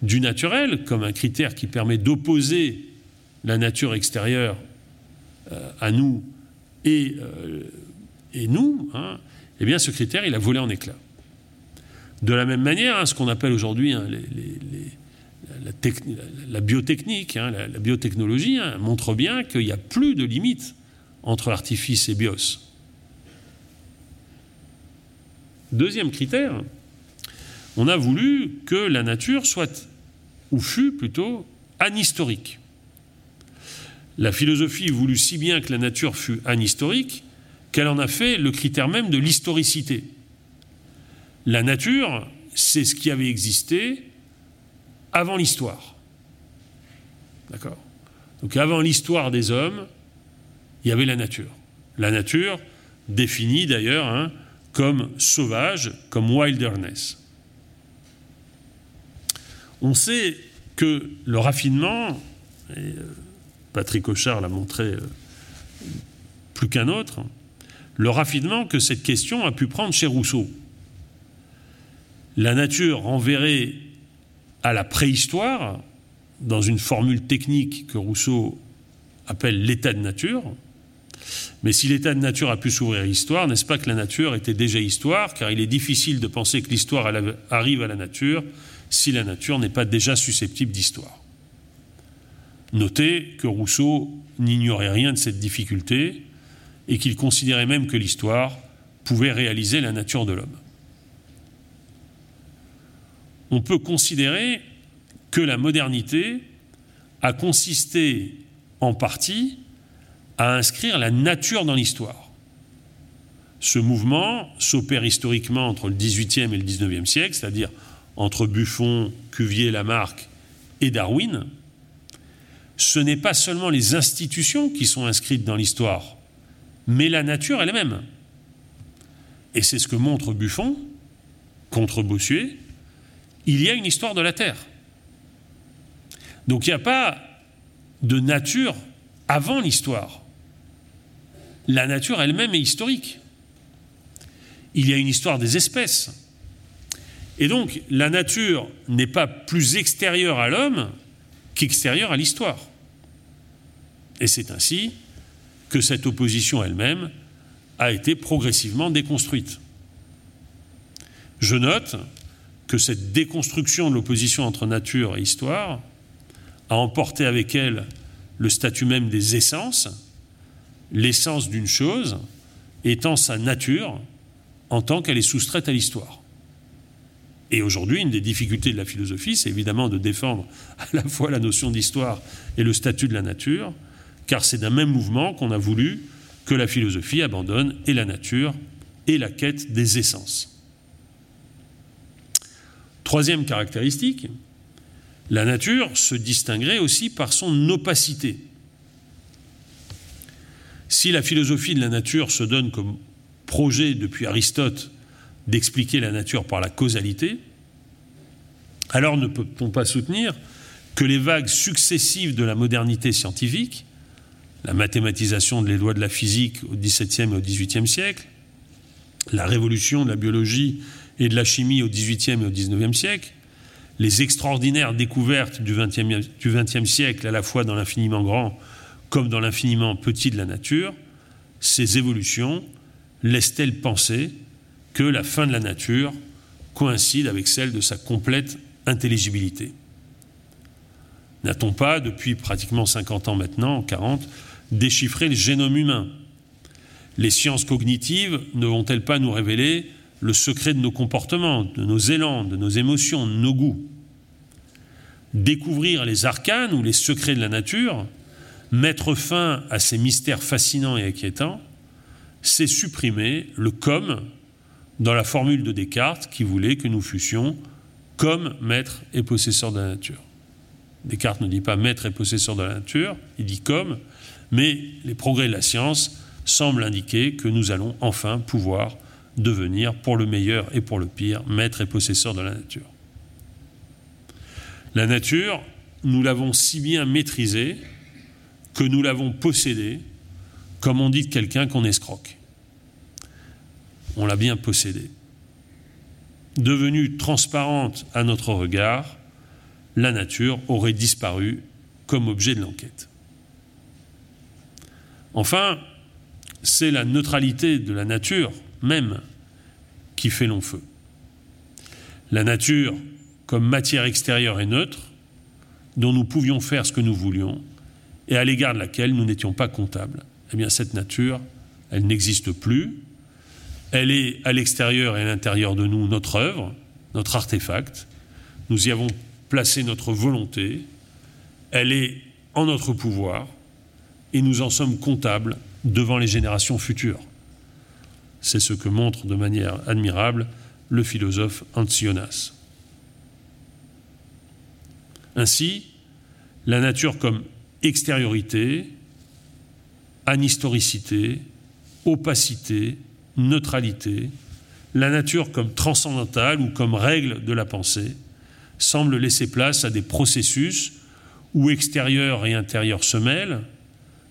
du naturel, comme un critère qui permet d'opposer la nature extérieure euh, à nous et, euh, nous, hein, eh bien ce critère, il a volé en éclats. De la même manière, hein, ce qu'on appelle aujourd'hui hein, la, biotechnique, la, biotechnologie montre bien qu'il n'y a plus de limite entre artifice et bios. Deuxième critère, on a voulu que la nature soit, ou fût plutôt, anhistorique. La philosophie voulut si bien que la nature fût anhistorique qu'elle en a fait le critère même de l'historicité. La nature, c'est ce qui avait existé avant l'histoire. D'accord? Donc avant l'histoire des hommes, il y avait la nature. La nature, définie d'ailleurs hein, comme sauvage, comme wilderness. On sait que le raffinement, et euh, Patrick Auchard l'a montré euh, plus qu'un autre, le raffinement que cette question a pu prendre chez Rousseau. La nature renverrait à la préhistoire, dans une formule technique que Rousseau appelle l'état de nature. Mais si l'état de nature a pu s'ouvrir à l'histoire, n'est-ce pas que la nature était déjà histoire, car il est difficile de penser que l'histoire arrive à la nature si la nature n'est pas déjà susceptible d'histoire. Notez que Rousseau n'ignorait rien de cette difficulté et qu'il considérait même que l'histoire pouvait réaliser la nature de l'homme. On peut considérer que la modernité a consisté en partie à inscrire la nature dans l'histoire. Ce mouvement s'opère historiquement entre le XVIIIe et le XIXe siècle, c'est-à-dire entre Buffon, Cuvier, Lamarck et Darwin, ce n'est pas seulement les institutions qui sont inscrites dans l'histoire, mais la nature elle-même. Et c'est ce que montre Buffon contre Bossuet. Il y a une histoire de la Terre. Donc il n'y a pas de nature avant l'histoire. La nature elle-même est historique. Il y a une histoire des espèces. Et donc la nature n'est pas plus extérieure à l'homme qu'extérieure à l'histoire. Et c'est ainsi que cette opposition elle-même a été progressivement déconstruite. Je note que cette déconstruction de l'opposition entre nature et histoire a emporté avec elle le statut même des essences, l'essence d'une chose étant sa nature en tant qu'elle est soustraite à l'histoire. Et aujourd'hui, une des difficultés de la philosophie, c'est évidemment de défendre à la fois la notion d'histoire et le statut de la nature, car c'est d'un même mouvement qu'on a voulu que la philosophie abandonne et la nature et la quête des essences. Troisième caractéristique, la nature se distinguerait aussi par son opacité. Si la philosophie de la nature se donne comme projet depuis Aristote d'expliquer la nature par la causalité, alors ne peut-on pas soutenir que les vagues successives de la modernité scientifique la mathématisation des lois de la physique au XVIIe et au XVIIIe siècle, la révolution de la biologie et de la chimie au XVIIIe et au XIXe siècle, les extraordinaires découvertes du XXe siècle, à la fois dans l'infiniment grand comme dans l'infiniment petit de la nature, ces évolutions laissent-elles penser que la fin de la nature coïncide avec celle de sa complète intelligibilité? N'a-t-on pas, depuis pratiquement 50 ans maintenant, 40, déchiffrer le génome humain? Les sciences cognitives ne vont-elles pas nous révéler le secret de nos comportements, de nos élans, de nos émotions, de nos goûts? Découvrir les arcanes ou les secrets de la nature, mettre fin à ces mystères fascinants et inquiétants, c'est supprimer le comme dans la formule de Descartes qui voulait que nous fussions comme maître et possesseur de la nature. Descartes ne dit pas maître et possesseur de la nature, il dit comme, mais les progrès de la science semblent indiquer que nous allons enfin pouvoir devenir, pour le meilleur et pour le pire, maître et possesseur de la nature. La nature, nous l'avons si bien maîtrisée que nous l'avons possédée, comme on dit de quelqu'un qu'on escroque. On l'a bien possédée. devenue transparente à notre regard, la nature aurait disparu comme objet de l'enquête. Enfin, c'est la neutralité de la nature même qui fait long feu. La nature, comme matière extérieure et neutre, dont nous pouvions faire ce que nous voulions, et à l'égard de laquelle nous n'étions pas comptables, eh bien cette nature, elle n'existe plus. Elle est à l'extérieur et à l'intérieur de nous notre œuvre, notre artefact. Nous y avons placé notre volonté. Elle est en notre pouvoir et nous en sommes comptables devant les générations futures. C'est ce que montre de manière admirable le philosophe Ancionas. Ainsi, la nature comme extériorité, anhistoricité, opacité, neutralité, la nature comme transcendantale ou comme règle de la pensée semble laisser place à des processus où extérieur et intérieur se mêlent,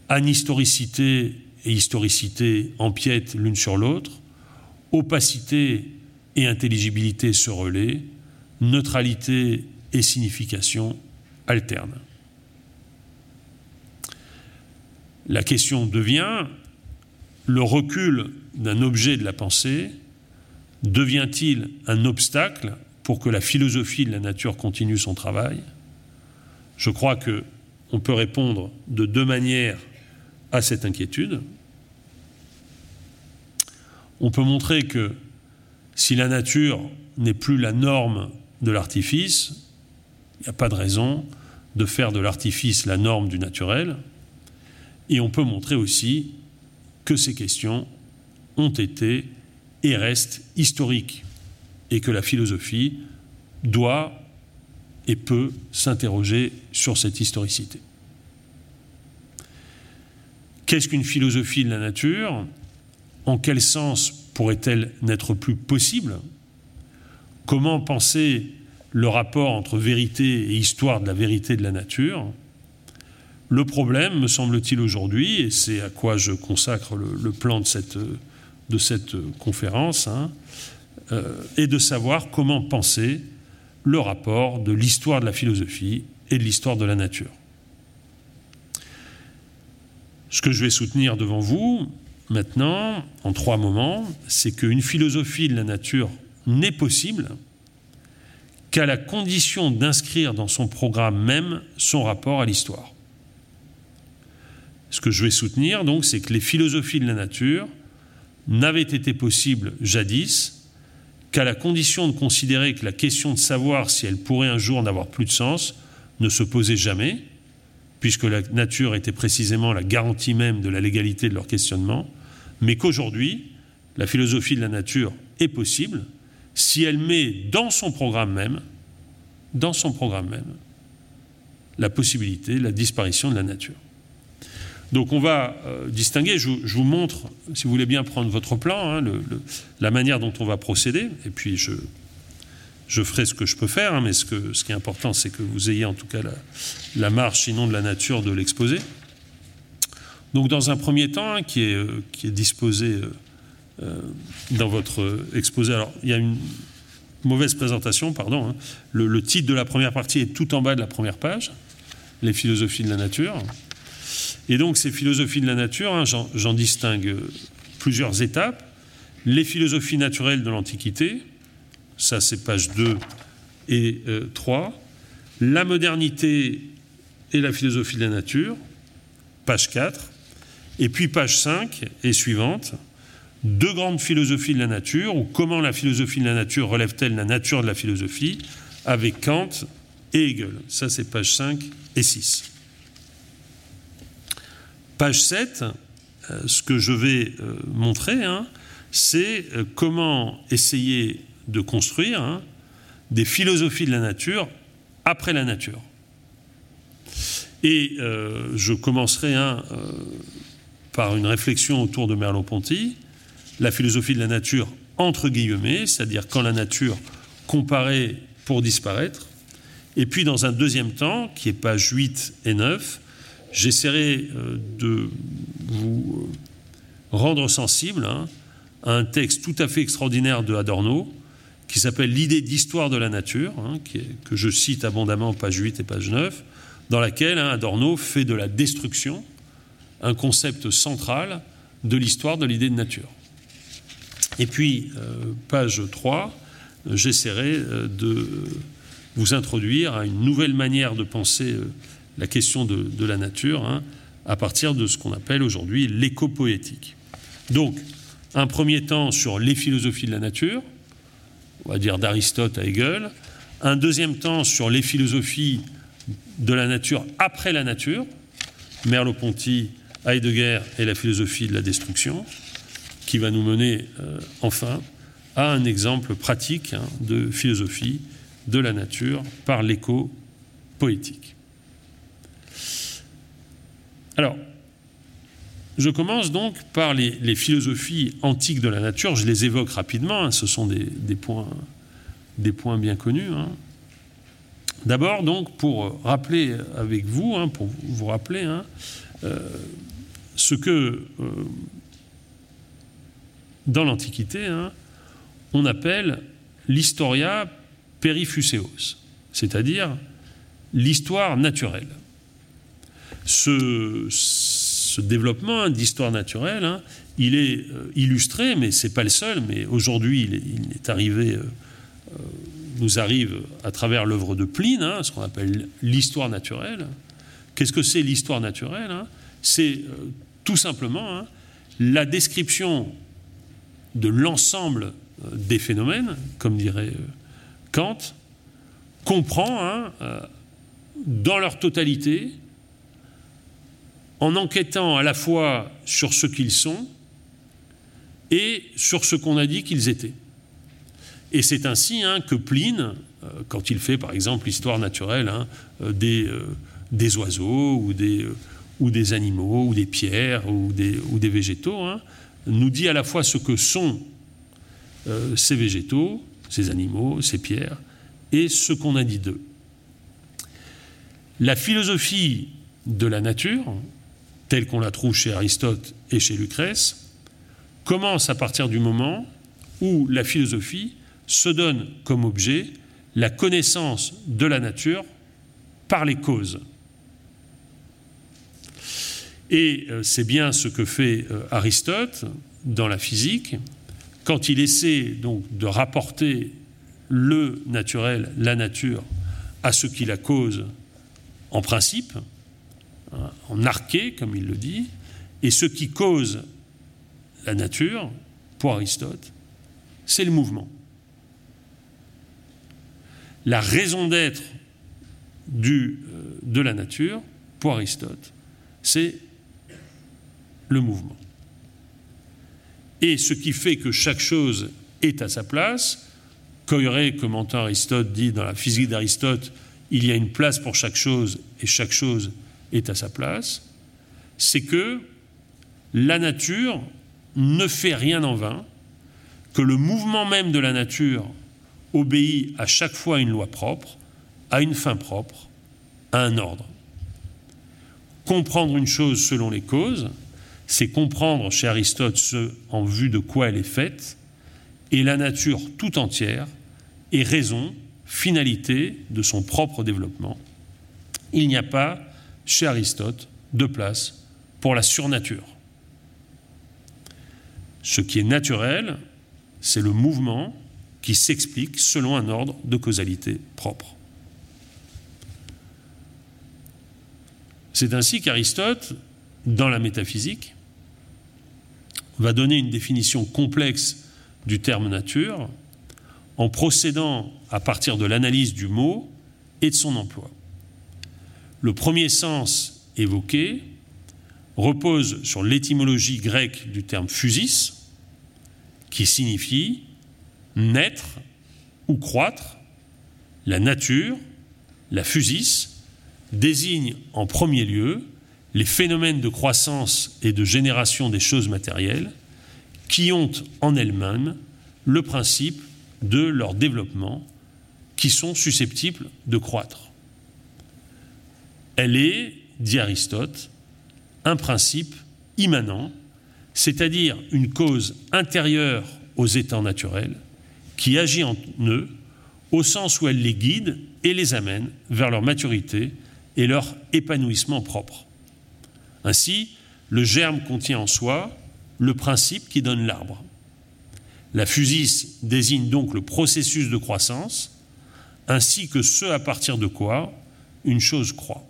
anhistoricité et historicité empiètent l'une sur l'autre, opacité et intelligibilité se relaient, neutralité et signification alternent. La question devient, le recul d'un objet de la pensée devient-il un obstacle pour que la philosophie de la nature continue son travail? Je crois que on peut répondre de deux manières à cette inquiétude. On peut montrer que si la nature n'est plus la norme de l'artifice, il n'y a pas de raison de faire de l'artifice la norme du naturel. Et on peut montrer aussi que ces questions ont été et restent historiques et que la philosophie doit et peut s'interroger sur cette historicité. Qu'est-ce qu'une philosophie de la nature? En quel sens pourrait-elle n'être plus possible? Comment penser le rapport entre vérité et histoire de la vérité de la nature? Le problème, me semble-t-il aujourd'hui, et c'est à quoi je consacre le, plan de cette, conférence, hein, euh, est de savoir comment penser le rapport de l'histoire de la philosophie et de l'histoire de la nature. Ce que je vais soutenir devant vous maintenant, en trois moments, c'est qu'une philosophie de la nature n'est possible qu'à la condition d'inscrire dans son programme même son rapport à l'histoire. Ce que je vais soutenir, donc, c'est que les philosophies de la nature n'avaient été possibles jadis qu'à la condition de considérer que la question de savoir si elle pourrait un jour n'avoir plus de sens ne se posait jamais, puisque la nature était précisément la garantie même de la légalité de leur questionnement, mais qu'aujourd'hui, la philosophie de la nature est possible si elle met dans son programme même, dans son programme même, la possibilité, la disparition de la nature. Donc on va euh, distinguer, je, vous montre, si vous voulez bien prendre votre plan, hein, la manière dont on va procéder, et puis je, ferai ce que je peux faire, hein, mais ce, qui est important, c'est que vous ayez en tout cas la, la marche, sinon de la nature, de l'exposé. Donc dans un premier temps, hein, qui, est, euh, qui, est, disposé euh, dans votre exposé, alors il y a une mauvaise présentation, pardon, le titre de la première partie est tout en bas de la première page, les philosophies de la nature. Et donc ces philosophies de la nature, hein, j'en distingue plusieurs étapes. Les philosophies naturelles de l'Antiquité, ça c'est page 2 et 3. Euh, la modernité et la philosophie de la nature, page 4. Et puis page 5 et suivante, deux grandes philosophies de la nature, ou comment la philosophie de la nature relève-t-elle la nature de la philosophie, avec Kant et Hegel. Ça c'est page 5 et 6. Page 7, euh, ce que je vais euh, montrer, hein, c'est euh, comment essayer de construire hein, des philosophies de la nature après la nature. Et je commencerai hein, par une réflexion autour de Merleau-Ponty, la philosophie de la nature entre guillemets, c'est-à-dire quand la nature comparée pour disparaître, et puis dans un deuxième temps, qui est page 8 et 9, J'essaierai euh, de vous euh, rendre sensible hein, à un texte tout à fait extraordinaire de Adorno qui s'appelle L'idée d'histoire de la nature, hein, que je cite abondamment, page 8 et page 9, dans laquelle hein, Adorno fait de la destruction un concept central de l'histoire de l'idée de nature. Et puis, euh, page 3, j'essaierai de vous introduire à une nouvelle manière de penser la question de, la nature hein, à partir de ce qu'on appelle aujourd'hui l'éco-poétique. Donc, un premier temps sur les philosophies de la nature, on va dire d'Aristote à Hegel, un deuxième temps sur les philosophies de la nature après la nature, Merleau-Ponty, Heidegger et la philosophie de la destruction, qui va nous mener euh, enfin à un exemple pratique hein, de philosophie de la nature par l'écho poétique. Alors, je commence donc par les, philosophies antiques de la nature. Je les évoque rapidement, hein, ce sont des, points, bien connus. Hein. D'abord, donc, pour rappeler avec vous, hein, pour vous rappeler euh, ce que, euh, dans l'Antiquité, on appelle l'historia perifuseos, c'est-à-dire l'histoire naturelle. Ce, développement d'histoire naturelle, hein, il est euh, illustré, mais ce n'est pas le seul, mais aujourd'hui il, est arrivé, euh, euh, nous arrive à travers l'œuvre de Pline, hein, ce qu'on appelle l'histoire naturelle. Qu'est-ce que c'est l'histoire naturelle hein? C'est tout simplement la description de l'ensemble des phénomènes, comme dirait Kant, comprend dans leur totalité en enquêtant à la fois sur ce qu'ils sont et sur ce qu'on a dit qu'ils étaient. Et c'est ainsi hein, que Pline, euh, quand il fait par exemple l'histoire naturelle hein, euh, des, euh, des, oiseaux ou des, animaux ou des pierres ou des, ou des végétaux, hein, nous dit à la fois ce que sont ces végétaux, ces animaux, ces pierres, et ce qu'on a dit d'eux. La philosophie de la nature, telle qu'on la trouve chez Aristote et chez Lucrèce, commence à partir du moment où la philosophie se donne comme objet la connaissance de la nature par les causes. Et euh, c'est bien ce que fait euh, Aristote dans la physique, quand il essaie donc de rapporter le naturel, la nature, à ce qui la cause en principe, en arché, comme il le dit, et ce qui cause la nature, pour Aristote, c'est le mouvement. La raison d'être euh, de la nature, pour Aristote, c'est le mouvement. Et ce qui fait que chaque chose est à sa place, Coiré, commentant Aristote, dit dans la physique d'Aristote, il y a une place pour chaque chose et chaque chose est à sa place, c'est que la nature ne fait rien en vain, que le mouvement même de la nature obéit à chaque fois à une loi propre, à une fin propre, à un ordre. Comprendre une chose selon les causes, c'est comprendre chez Aristote ce en vue de quoi elle est faite, et la nature tout entière est raison, finalité de son propre développement. Il n'y a pas chez Aristote de place pour la surnature. Ce qui est naturel, c'est le mouvement qui s'explique selon un ordre de causalité propre. C'est ainsi qu'Aristote, dans la métaphysique, va donner une définition complexe du terme nature en procédant à partir de l'analyse du mot et de son emploi. Le premier sens évoqué repose sur l'étymologie grecque du terme physis, qui signifie naître ou croître. La nature, la physis, désigne en premier lieu les phénomènes de croissance et de génération des choses matérielles qui ont en elles-mêmes le principe de leur développement, qui sont susceptibles de croître. Elle est, dit Aristote, un principe immanent, c'est-à-dire une cause intérieure aux états naturels, qui agit en eux au sens où elle les guide et les amène vers leur maturité et leur épanouissement propre. Ainsi, le germe contient en soi le principe qui donne l'arbre. La fusis désigne donc le processus de croissance, ainsi que ce à partir de quoi une chose croît.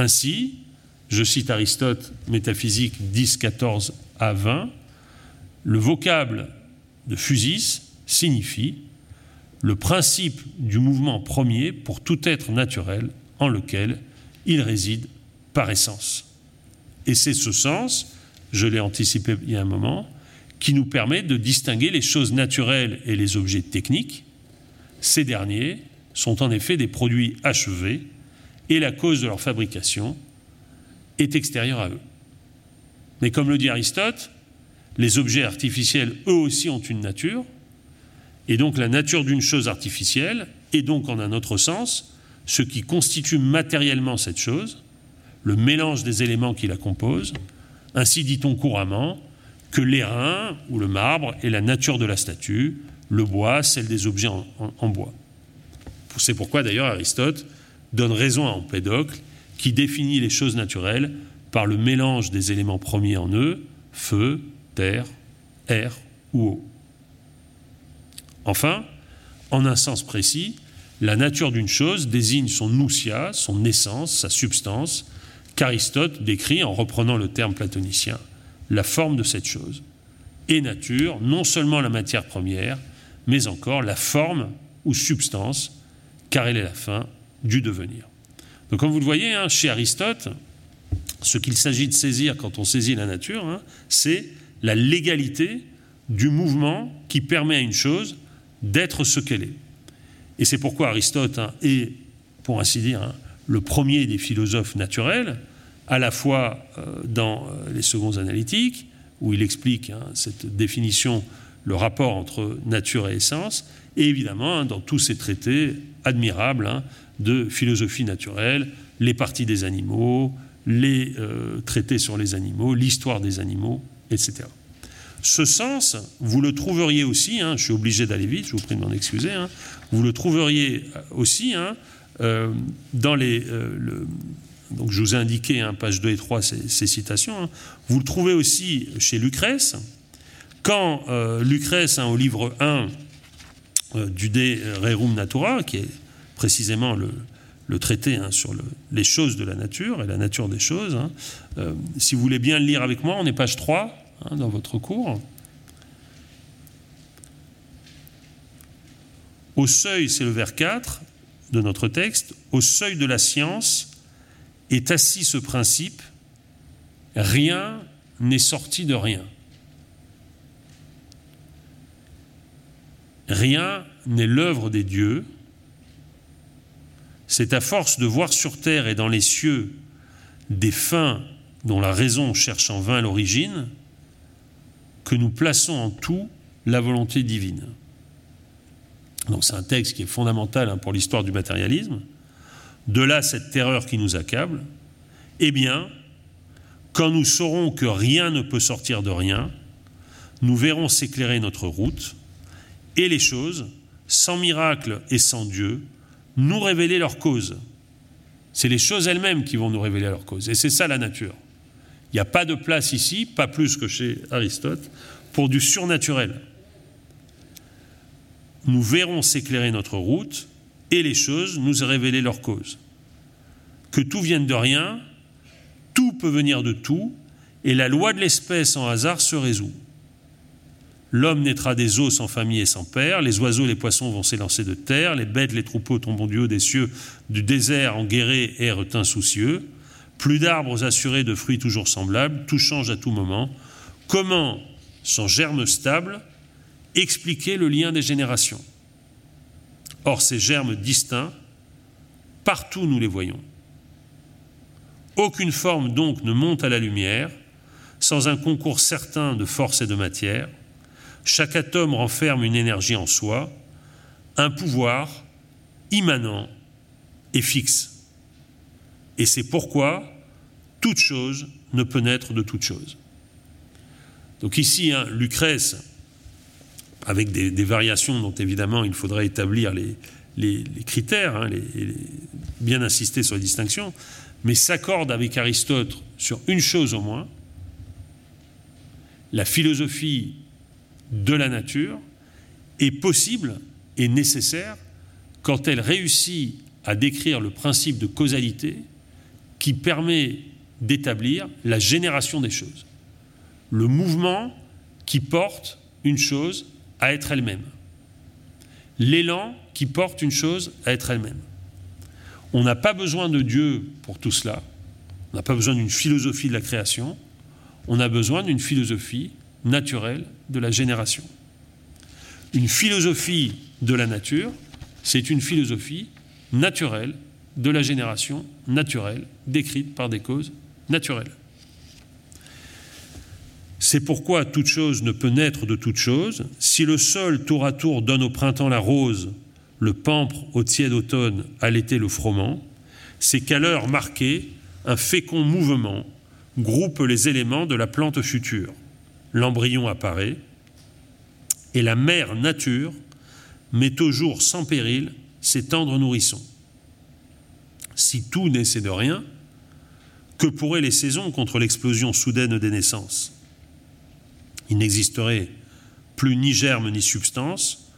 Ainsi, je cite Aristote, Métaphysique 10, 14 à 20, le vocable de fusis signifie le principe du mouvement premier pour tout être naturel en lequel il réside par essence. Et c'est ce sens, je l'ai anticipé il y a un moment, qui nous permet de distinguer les choses naturelles et les objets techniques. Ces derniers sont en effet des produits achevés et la cause de leur fabrication est extérieure à eux. Mais comme le dit Aristote, les objets artificiels, eux aussi, ont une nature, et donc la nature d'une chose artificielle est donc en un autre sens ce qui constitue matériellement cette chose, le mélange des éléments qui la composent. Ainsi dit-on couramment que l'airain ou le marbre est la nature de la statue, le bois celle des objets en, en bois. C'est pourquoi d'ailleurs Aristote donne raison à Empédocle qui définit les choses naturelles par le mélange des éléments premiers en eux, feu, terre, air ou eau. Enfin, en un sens précis, la nature d'une chose désigne son nousia, son essence, sa substance, qu'Aristote décrit en reprenant le terme platonicien, la forme de cette chose. Et nature, non seulement la matière première, mais encore la forme ou substance, car elle est la fin du devenir. Donc comme vous le voyez, hein, chez Aristote, ce qu'il s'agit de saisir quand on saisit la nature, hein, c'est la légalité du mouvement qui permet à une chose d'être ce qu'elle est. Et c'est pourquoi Aristote hein, est, pour ainsi dire, le premier des philosophes naturels, à la fois euh, dans euh, les secondes analytiques, où il explique cette définition, le rapport entre nature et essence, et évidemment dans tous ces traités admirables de philosophie naturelle, les parties des animaux, les euh, traités sur les animaux, l'histoire des animaux, etc. Ce sens, vous le trouveriez aussi, hein, je suis obligé d'aller vite, je vous prie de m'en excuser, hein, vous le trouveriez aussi hein, euh, dans les... Euh, donc je vous ai indiqué, page 2 et 3, ces, citations, vous le trouvez aussi chez Lucrèce, quand Lucrèce, au livre 1 du De Rerum Natura, qui est précisément le, traité hein, sur les choses de la nature et la nature des choses. Hein. Euh, si vous voulez bien le lire avec moi, on est page 3 hein, dans votre cours. Au seuil, c'est le vers 4 de notre texte, au seuil de la science est assis ce principe, rien n'est sorti de rien. Rien n'est l'œuvre des dieux, c'est à force de voir sur terre et dans les cieux des fins dont la raison cherche en vain l'origine, que nous plaçons en tout la volonté divine. Donc c'est un texte qui est fondamental hein, pour l'histoire du matérialisme. De là cette terreur qui nous accable. Eh bien, quand nous saurons que rien ne peut sortir de rien, nous verrons s'éclairer notre route, et les choses, sans miracle et sans Dieu, nous révéler leur cause. C'est les choses elles-mêmes qui vont nous révéler leur cause. Et c'est ça la nature. Il n'y a pas de place ici, pas plus que chez Aristote, pour du surnaturel. Nous verrons s'éclairer notre route et les choses nous révéler leur cause. Que tout vienne de rien, tout peut venir de tout, et la loi de l'espèce en hasard se résout. L'homme naîtra des eaux sans famille et sans père, les oiseaux, les poissons vont s'élancer de terre, les bêtes, les troupeaux tomberont du haut des cieux, du désert en guéré et insoucieux. Plus d'arbres assurés de fruits toujours semblables, tout change à tout moment. Comment, sans germe stable, expliquer le lien des générations? Or, ces germes distincts, partout nous les voyons. Aucune forme donc ne monte à la lumière sans un concours certain de force et de matière chaque atome renferme une énergie en soi, un pouvoir immanent et fixe. Et c'est pourquoi toute chose ne peut naître de toute chose. Donc ici, hein, Lucrèce avec des, variations dont évidemment il faudrait établir les, critères, hein, bien insister sur les distinctions, mais s'accorde avec Aristote sur une chose au moins, la philosophie de la nature est possible et nécessaire quand elle réussit à décrire le principe de causalité qui permet d'établir la génération des choses, le mouvement qui porte une chose à être elle-même, l'élan qui porte une chose à être elle-même. On n'a pas besoin de Dieu pour tout cela, on n'a pas besoin d'une philosophie de la création, on a besoin d'une philosophie naturelle de la génération. Une philosophie de la nature, c'est une philosophie naturelle de la génération naturelle, décrite par des causes naturelles. C'est pourquoi toute chose ne peut naître de toute chose. Si le sol tour à tour donne au printemps la rose, le pampre au tiède automne, à l'été le froment, c'est qu'à l'heure marquée, un fécond mouvement groupe les éléments de la plante future. L'embryon apparaît, et la mère nature met au jour sans péril ses tendres nourrissons. Si tout naissait de rien, que pourraient les saisons contre l'explosion soudaine des naissances? Il n'existerait plus ni germe ni substance,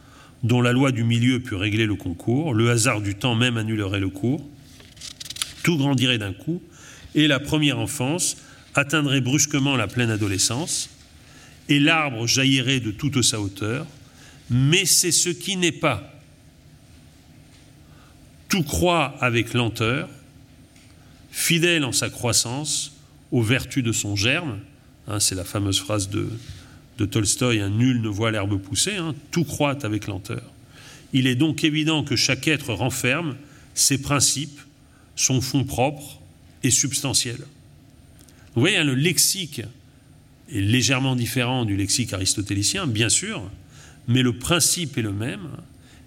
dont la loi du milieu pût régler le concours, le hasard du temps même annulerait le cours, tout grandirait d'un coup, et la première enfance atteindrait brusquement la pleine adolescence, et l'arbre jaillirait de toute sa hauteur, mais c'est ce qui n'est pas. Tout croît avec lenteur, fidèle en sa croissance aux vertus de son germe. Hein, c'est la fameuse phrase de, de Tolstoï, nul ne voit l'herbe pousser, hein, tout croît avec lenteur. Il est donc évident que chaque être renferme ses principes, son fond propre et substantiel. Vous voyez, hein, le lexique est légèrement différent du lexique aristotélicien, bien sûr, mais le principe est le même.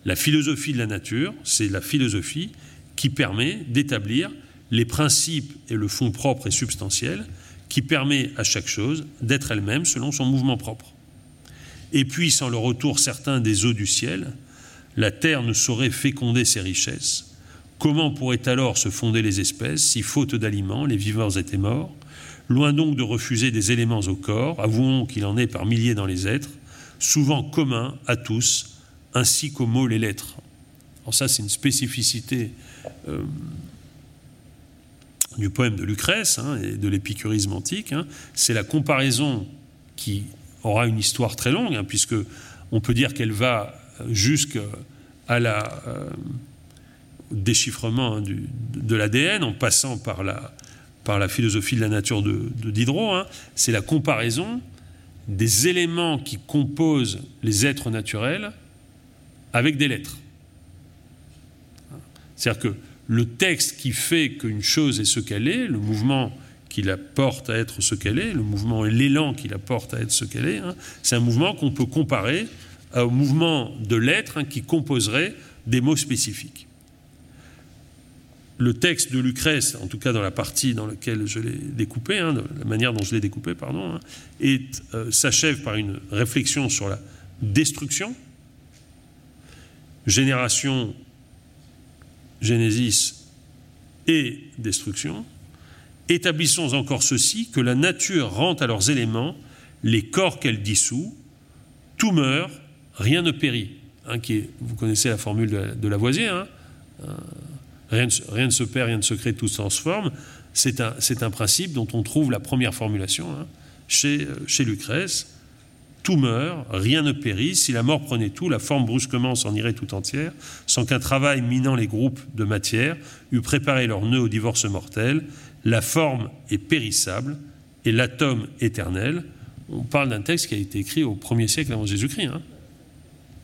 La philosophie de la nature, c'est la philosophie qui permet d'établir les principes et le fond propre et substantiel qui permet à chaque chose d'être elle-même selon son mouvement propre. Et puis, sans le retour certain des eaux du ciel, la terre ne saurait féconder ses richesses. Comment pourraient alors se fonder les espèces si, faute d'aliments, les vivants étaient morts Loin donc de refuser des éléments au corps, avouons qu'il en est par milliers dans les êtres, souvent communs à tous, ainsi qu'aux mots les lettres. Alors ça, c'est une spécificité euh, du poème de Lucrèce hein, et de l'épicurisme antique. Hein. C'est la comparaison qui aura une histoire très longue, hein, puisque on peut dire qu'elle va jusqu'à la euh, déchiffrement de l'ADN, en passant par la, par la philosophie de la nature de, Diderot, hein, c'est la comparaison des éléments qui composent les êtres naturels avec des lettres. C'est-à-dire que le texte qui fait qu'une chose est ce qu'elle est, le mouvement qui la porte à être ce qu'elle est, le mouvement et l'élan qui la porte à être ce qu'elle est, hein, c'est un mouvement qu'on peut comparer au mouvement de l'être hein, qui composerait des mots spécifiques le texte de Lucrèce, en tout cas dans la partie dans laquelle je l'ai découpé, hein, la manière dont je l'ai découpé, pardon, hein, euh, s'achève par une réflexion sur la destruction, génération, génésis et destruction. Établissons encore ceci, que la nature rend à leurs éléments les corps qu'elle dissout, tout meurt, rien ne périt. Hein, vous connaissez la formule de, Lavoisier, hein, Rien, ne se perd, rien ne se crée, tout se transforme. C'est un, principe dont on trouve la première formulation hein, chez, euh, chez Lucrèce. Tout meurt, rien ne périt. Si la mort prenait tout, la forme brusquement s'en irait tout entière, sans qu'un travail minant les groupes de matière eût préparé leur nœud au divorce mortel. La forme est périssable et l'atome éternel. On parle d'un texte qui a été écrit au 1er siècle avant Jésus-Christ. Hein.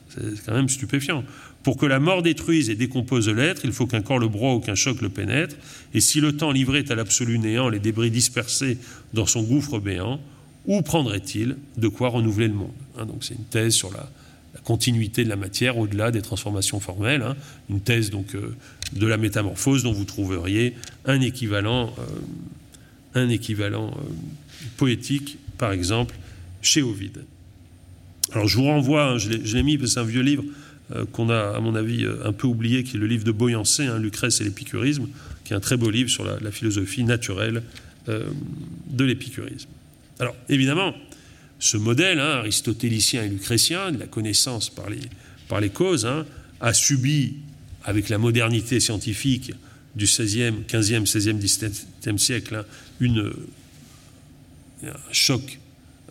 C'est quand même stupéfiant. Pour que la mort détruise et décompose l'être, il faut qu'un corps le broie ou qu'un choc le pénètre. Et si le temps livrait à l'absolu néant les débris dispersés dans son gouffre béant, où prendrait-il de quoi renouveler le monde hein, Donc c'est une thèse sur la, continuité de la matière au-delà des transformations formelles, hein. une thèse donc euh, de la métamorphose dont vous trouveriez un équivalent, euh, un équivalent euh, poétique, par exemple, chez Ovide. Alors je vous renvoie, hein, je l'ai mis, c'est un vieux livre qu'on a, à mon avis, euh, un peu oublié, qui est le livre de Boyancé, hein, Lucrèce et l'épicurisme, qui est un très beau livre sur la, philosophie naturelle euh, de l'épicurisme. Alors évidemment, ce modèle hein, aristotélicien et lucrétien, de la connaissance par les, causes, a subi, avec la modernité scientifique du 16e, 15e, 16e, 17e siècle, un choc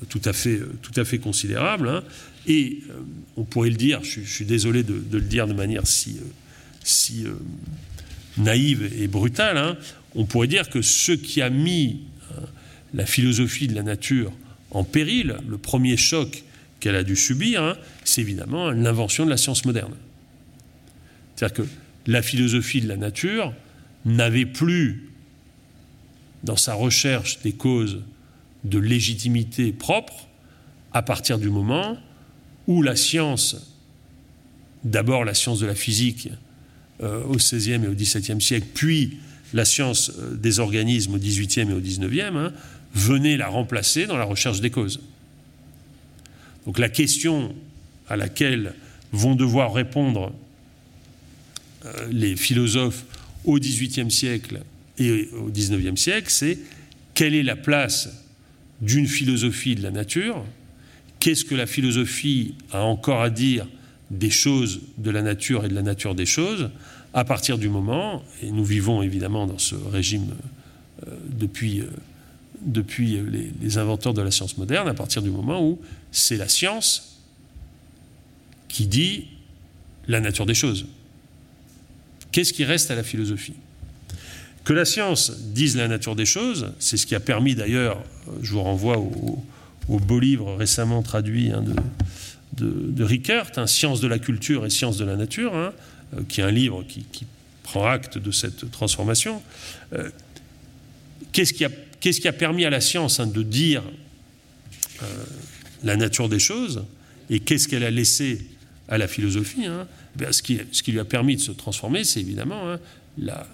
tout à fait considérable. Et euh, on pourrait le dire, je, suis désolé de, le dire de manière si, euh, euh, naïve et brutale, hein, on pourrait dire que ce qui a mis la philosophie de la nature en péril, le premier choc qu'elle a dû subir, hein, c'est évidemment l'invention de la science moderne. C'est-à-dire que la philosophie de la nature n'avait plus, dans sa recherche des causes de légitimité propre à partir du moment où la science, d'abord la science de la physique euh, au XVIe et au XVIIe siècle, puis la science euh, des organismes au XVIIIe et au XIXe, hein, venait la remplacer dans la recherche des causes. Donc la question à laquelle vont devoir répondre euh, les philosophes au XVIIIe siècle et au XIXe siècle, c'est quelle est la place d'une philosophie de la nature, qu'est-ce que la philosophie a encore à dire des choses de la nature et de la nature des choses, à partir du moment, et nous vivons évidemment dans ce régime euh, depuis, euh, depuis les, inventeurs de la science moderne, à partir du moment où c'est la science qui dit la nature des choses. Qu'est-ce qui reste à la philosophie? Que la science dise la nature des choses, c'est ce qui a permis d'ailleurs, euh, je vous renvoie au, beau livre récemment traduit hein, de, Rickert, hein, Science de la culture et science de la nature, hein, euh, qui est un livre qui, prend acte de cette transformation. Euh, qu'est-ce, qui a, permis à la science de dire la nature des choses et qu'est-ce qu'elle a laissé à la philosophie ben, ce, qui, lui a permis de se transformer, c'est évidemment la,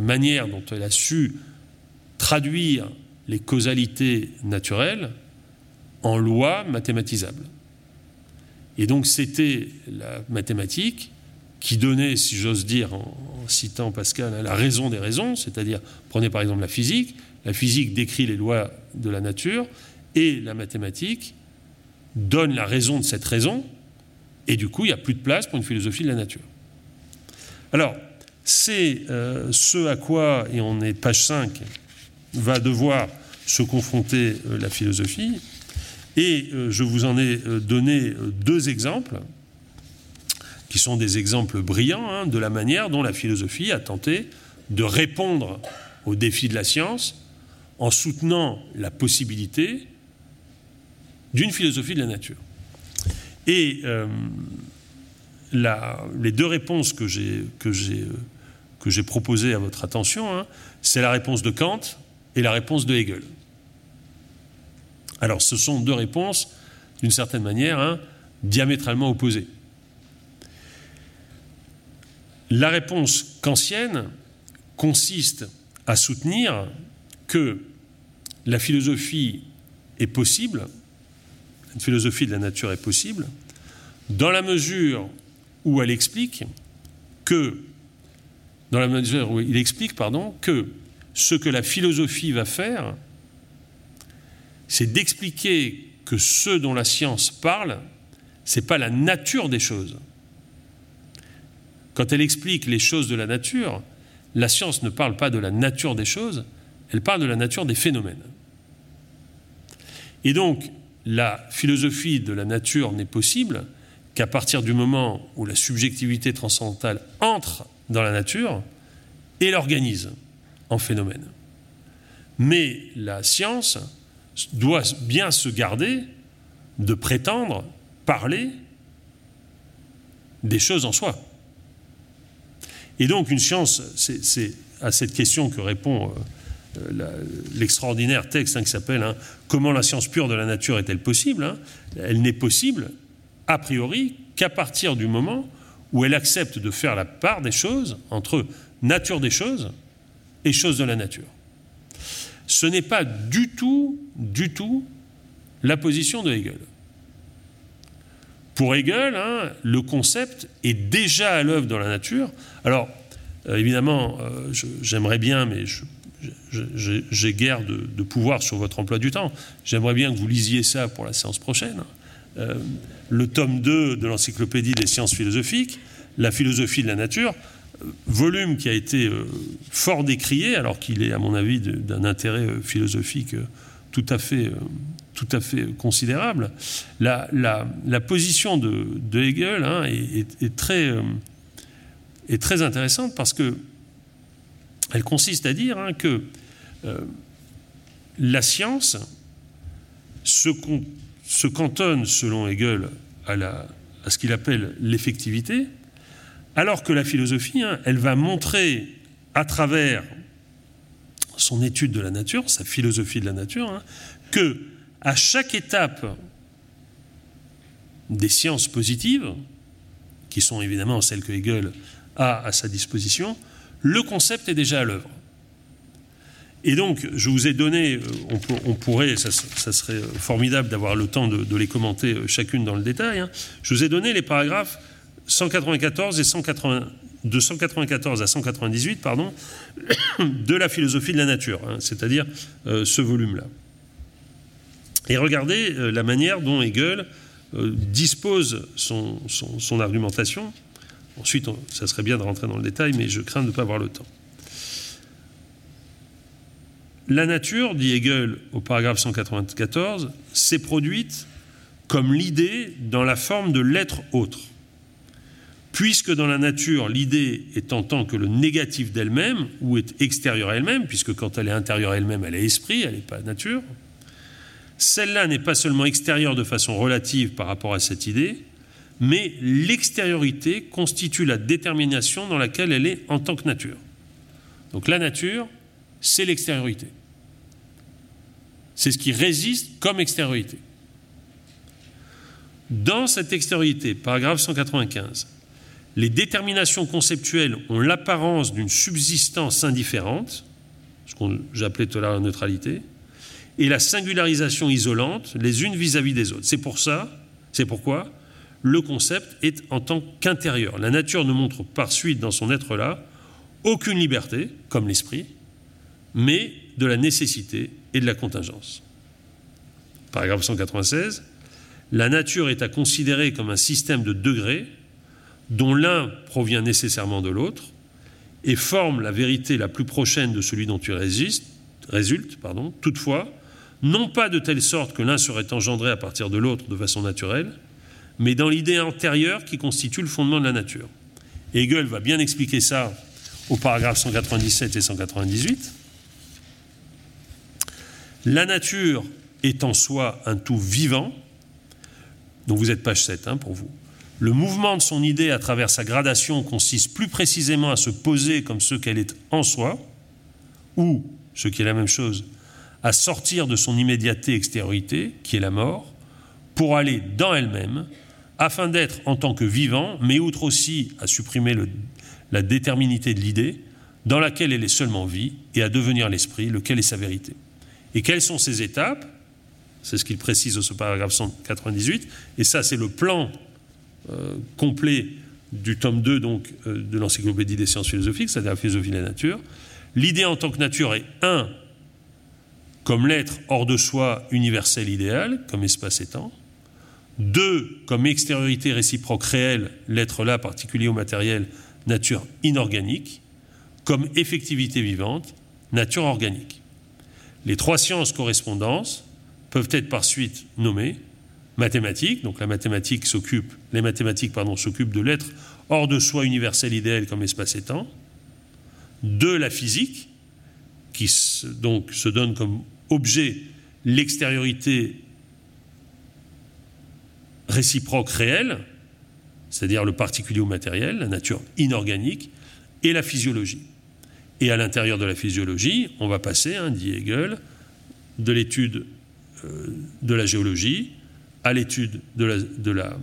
manière dont elle a su traduire les causalités naturelles en lois mathématisables. Et donc c'était la mathématique qui donnait, si j'ose dire, en, citant Pascal, la raison des raisons, c'est-à-dire, prenez par exemple la physique, la physique décrit les lois de la nature, et la mathématique donne la raison de cette raison, et du coup, il n'y a plus de place pour une philosophie de la nature. Alors, c'est euh, ce à quoi, et on est page 5, va devoir se confronter euh, la philosophie. Et euh, je vous en ai donné deux exemples, qui sont des exemples brillants hein, de la manière dont la philosophie a tenté de répondre aux défis de la science en soutenant la possibilité d'une philosophie de la nature. Et les deux réponses que j'ai que j'ai proposé à votre attention, hein, c'est la réponse de Kant et la réponse de Hegel. Alors ce sont deux réponses, d'une certaine manière, hein, diamétralement opposées. La réponse kantienne consiste à soutenir que la philosophie est possible, une philosophie de la nature est possible, dans la mesure où elle explique que dans la mesure où il explique pardon, que ce que la philosophie va faire, c'est d'expliquer que ce dont la science parle, ce n'est pas la nature des choses. Quand elle explique les choses de la nature, la science ne parle pas de la nature des choses, elle parle de la nature des phénomènes. Et donc, la philosophie de la nature n'est possible qu'à partir du moment où la subjectivité transcendantale entre dans la nature et l'organise en phénomène. Mais la science doit bien se garder de prétendre parler des choses en soi. Et donc une science, c'est à cette question que répond euh, l'extraordinaire texte hein, qui s'appelle hein, Comment la science pure de la nature est-elle possible hein? Elle n'est possible, a priori, qu'à partir du moment où elle accepte de faire la part des choses entre nature des choses et choses de la nature. Ce n'est pas du tout, du tout la position de Hegel. Pour Hegel, hein, le concept est déjà à l'œuvre dans la nature. Alors, euh, évidemment, euh, j'aimerais bien, mais j'ai guère de, pouvoir sur votre emploi du temps. J'aimerais bien que vous lisiez ça pour la séance prochaine. Euh, le tome 2 de l'Encyclopédie des sciences philosophiques, La philosophie de la nature, volume qui a été fort décrié, alors qu'il est, à mon avis, d'un intérêt philosophique tout à fait, tout à fait considérable. La, position de, Hegel hein, est, très est très intéressante parce que elle consiste à dire hein, que euh, la science se, cantonne, selon Hegel, à ce qu'il appelle l'effectivité, alors que la philosophie, hein, elle va montrer à travers son étude de la nature, sa philosophie de la nature, hein, que à chaque étape des sciences positives, qui sont évidemment celles que Hegel a à sa disposition, le concept est déjà à l'œuvre. Et donc, je vous ai donné, euh, on, pourrait, ça, serait formidable d'avoir le temps de, les commenter euh, chacune dans le détail, hein. je vous ai donné les paragraphes 194 et 180, de 194 à 198 pardon, <coughs> de la philosophie de la nature, hein, c'est-à-dire euh, ce volume-là. Et regardez la manière dont Hegel dispose son, son argumentation. Ensuite, ça serait bien de rentrer dans le détail, mais je crains de ne pas avoir le temps. La nature, dit Hegel au paragraphe 194, s'est produite comme l'idée dans la forme de l'être autre. Puisque dans la nature, l'idée est en tant que le négatif d'elle-même, ou est extérieure à elle-même, puisque quand elle est intérieure à elle-même, elle est esprit, elle n'est pas nature, celle-là n'est pas seulement extérieure de façon relative par rapport à cette idée, mais l'extériorité constitue la détermination dans laquelle elle est en tant que nature. Donc la nature, c'est l'extériorité. C'est ce qui résiste comme extériorité. Dans cette extériorité, paragraphe 195, les déterminations conceptuelles ont l'apparence d'une subsistance indifférente, ce que j'appelais tout à l'heure la neutralité, et la singularisation isolante les unes vis-à-vis -vis des autres. C'est pour ça, c'est pourquoi le concept est en tant qu'intérieur. La nature ne montre par suite dans son être-là aucune liberté, comme l'esprit, mais de la nécessité et de la contingence. Paragraphe 196. La nature est à considérer comme un système de degrés dont l'un provient nécessairement de l'autre et forme la vérité la plus prochaine de celui dont tu résistes, résulte. Pardon, toutefois, non pas de telle sorte que l'un serait engendré à partir de l'autre de façon naturelle, mais dans l'idée antérieure qui constitue le fondement de la nature. Hegel va bien expliquer ça au paragraphe 197 et 198. La nature est en soi un tout vivant, donc vous êtes page 7 hein, pour vous. Le mouvement de son idée à travers sa gradation consiste plus précisément à se poser comme ce qu'elle est en soi, ou, ce qui est la même chose, à sortir de son immédiateté extériorité, qui est la mort, pour aller dans elle-même, afin d'être en tant que vivant, mais outre aussi à supprimer la déterminité de l'idée, dans laquelle elle est seulement vie, et à devenir l'esprit, lequel est sa vérité. Et quelles sont ces étapes? C'est ce qu'il précise au paragraphe 198, et ça c'est le plan complet du tome 2 donc, euh, de l'encyclopédie des sciences philosophiques, c'est-à-dire la philosophie de la nature. L'idée en tant que nature est un, comme l'être hors de soi universel idéal, comme espace et temps, deux, comme extériorité réciproque réelle, l'être là particulier au matériel, nature inorganique. Comme effectivité vivante, nature organique. Les trois sciences correspondances peuvent être par suite nommées mathématiques, donc la mathématique s'occupe, les mathématiques pardon, s'occupent de l'être hors de soi universel idéal comme espace et temps. Deux, la physique, qui donc se donne comme objet l'extériorité réciproque réelle, c'est-à-dire le particulier au matériel, la nature inorganique, et la physiologie. Et à l'intérieur de la physiologie, on va passer, hein, dit Hegel, de l'étude euh, de la géologie à l'étude de la,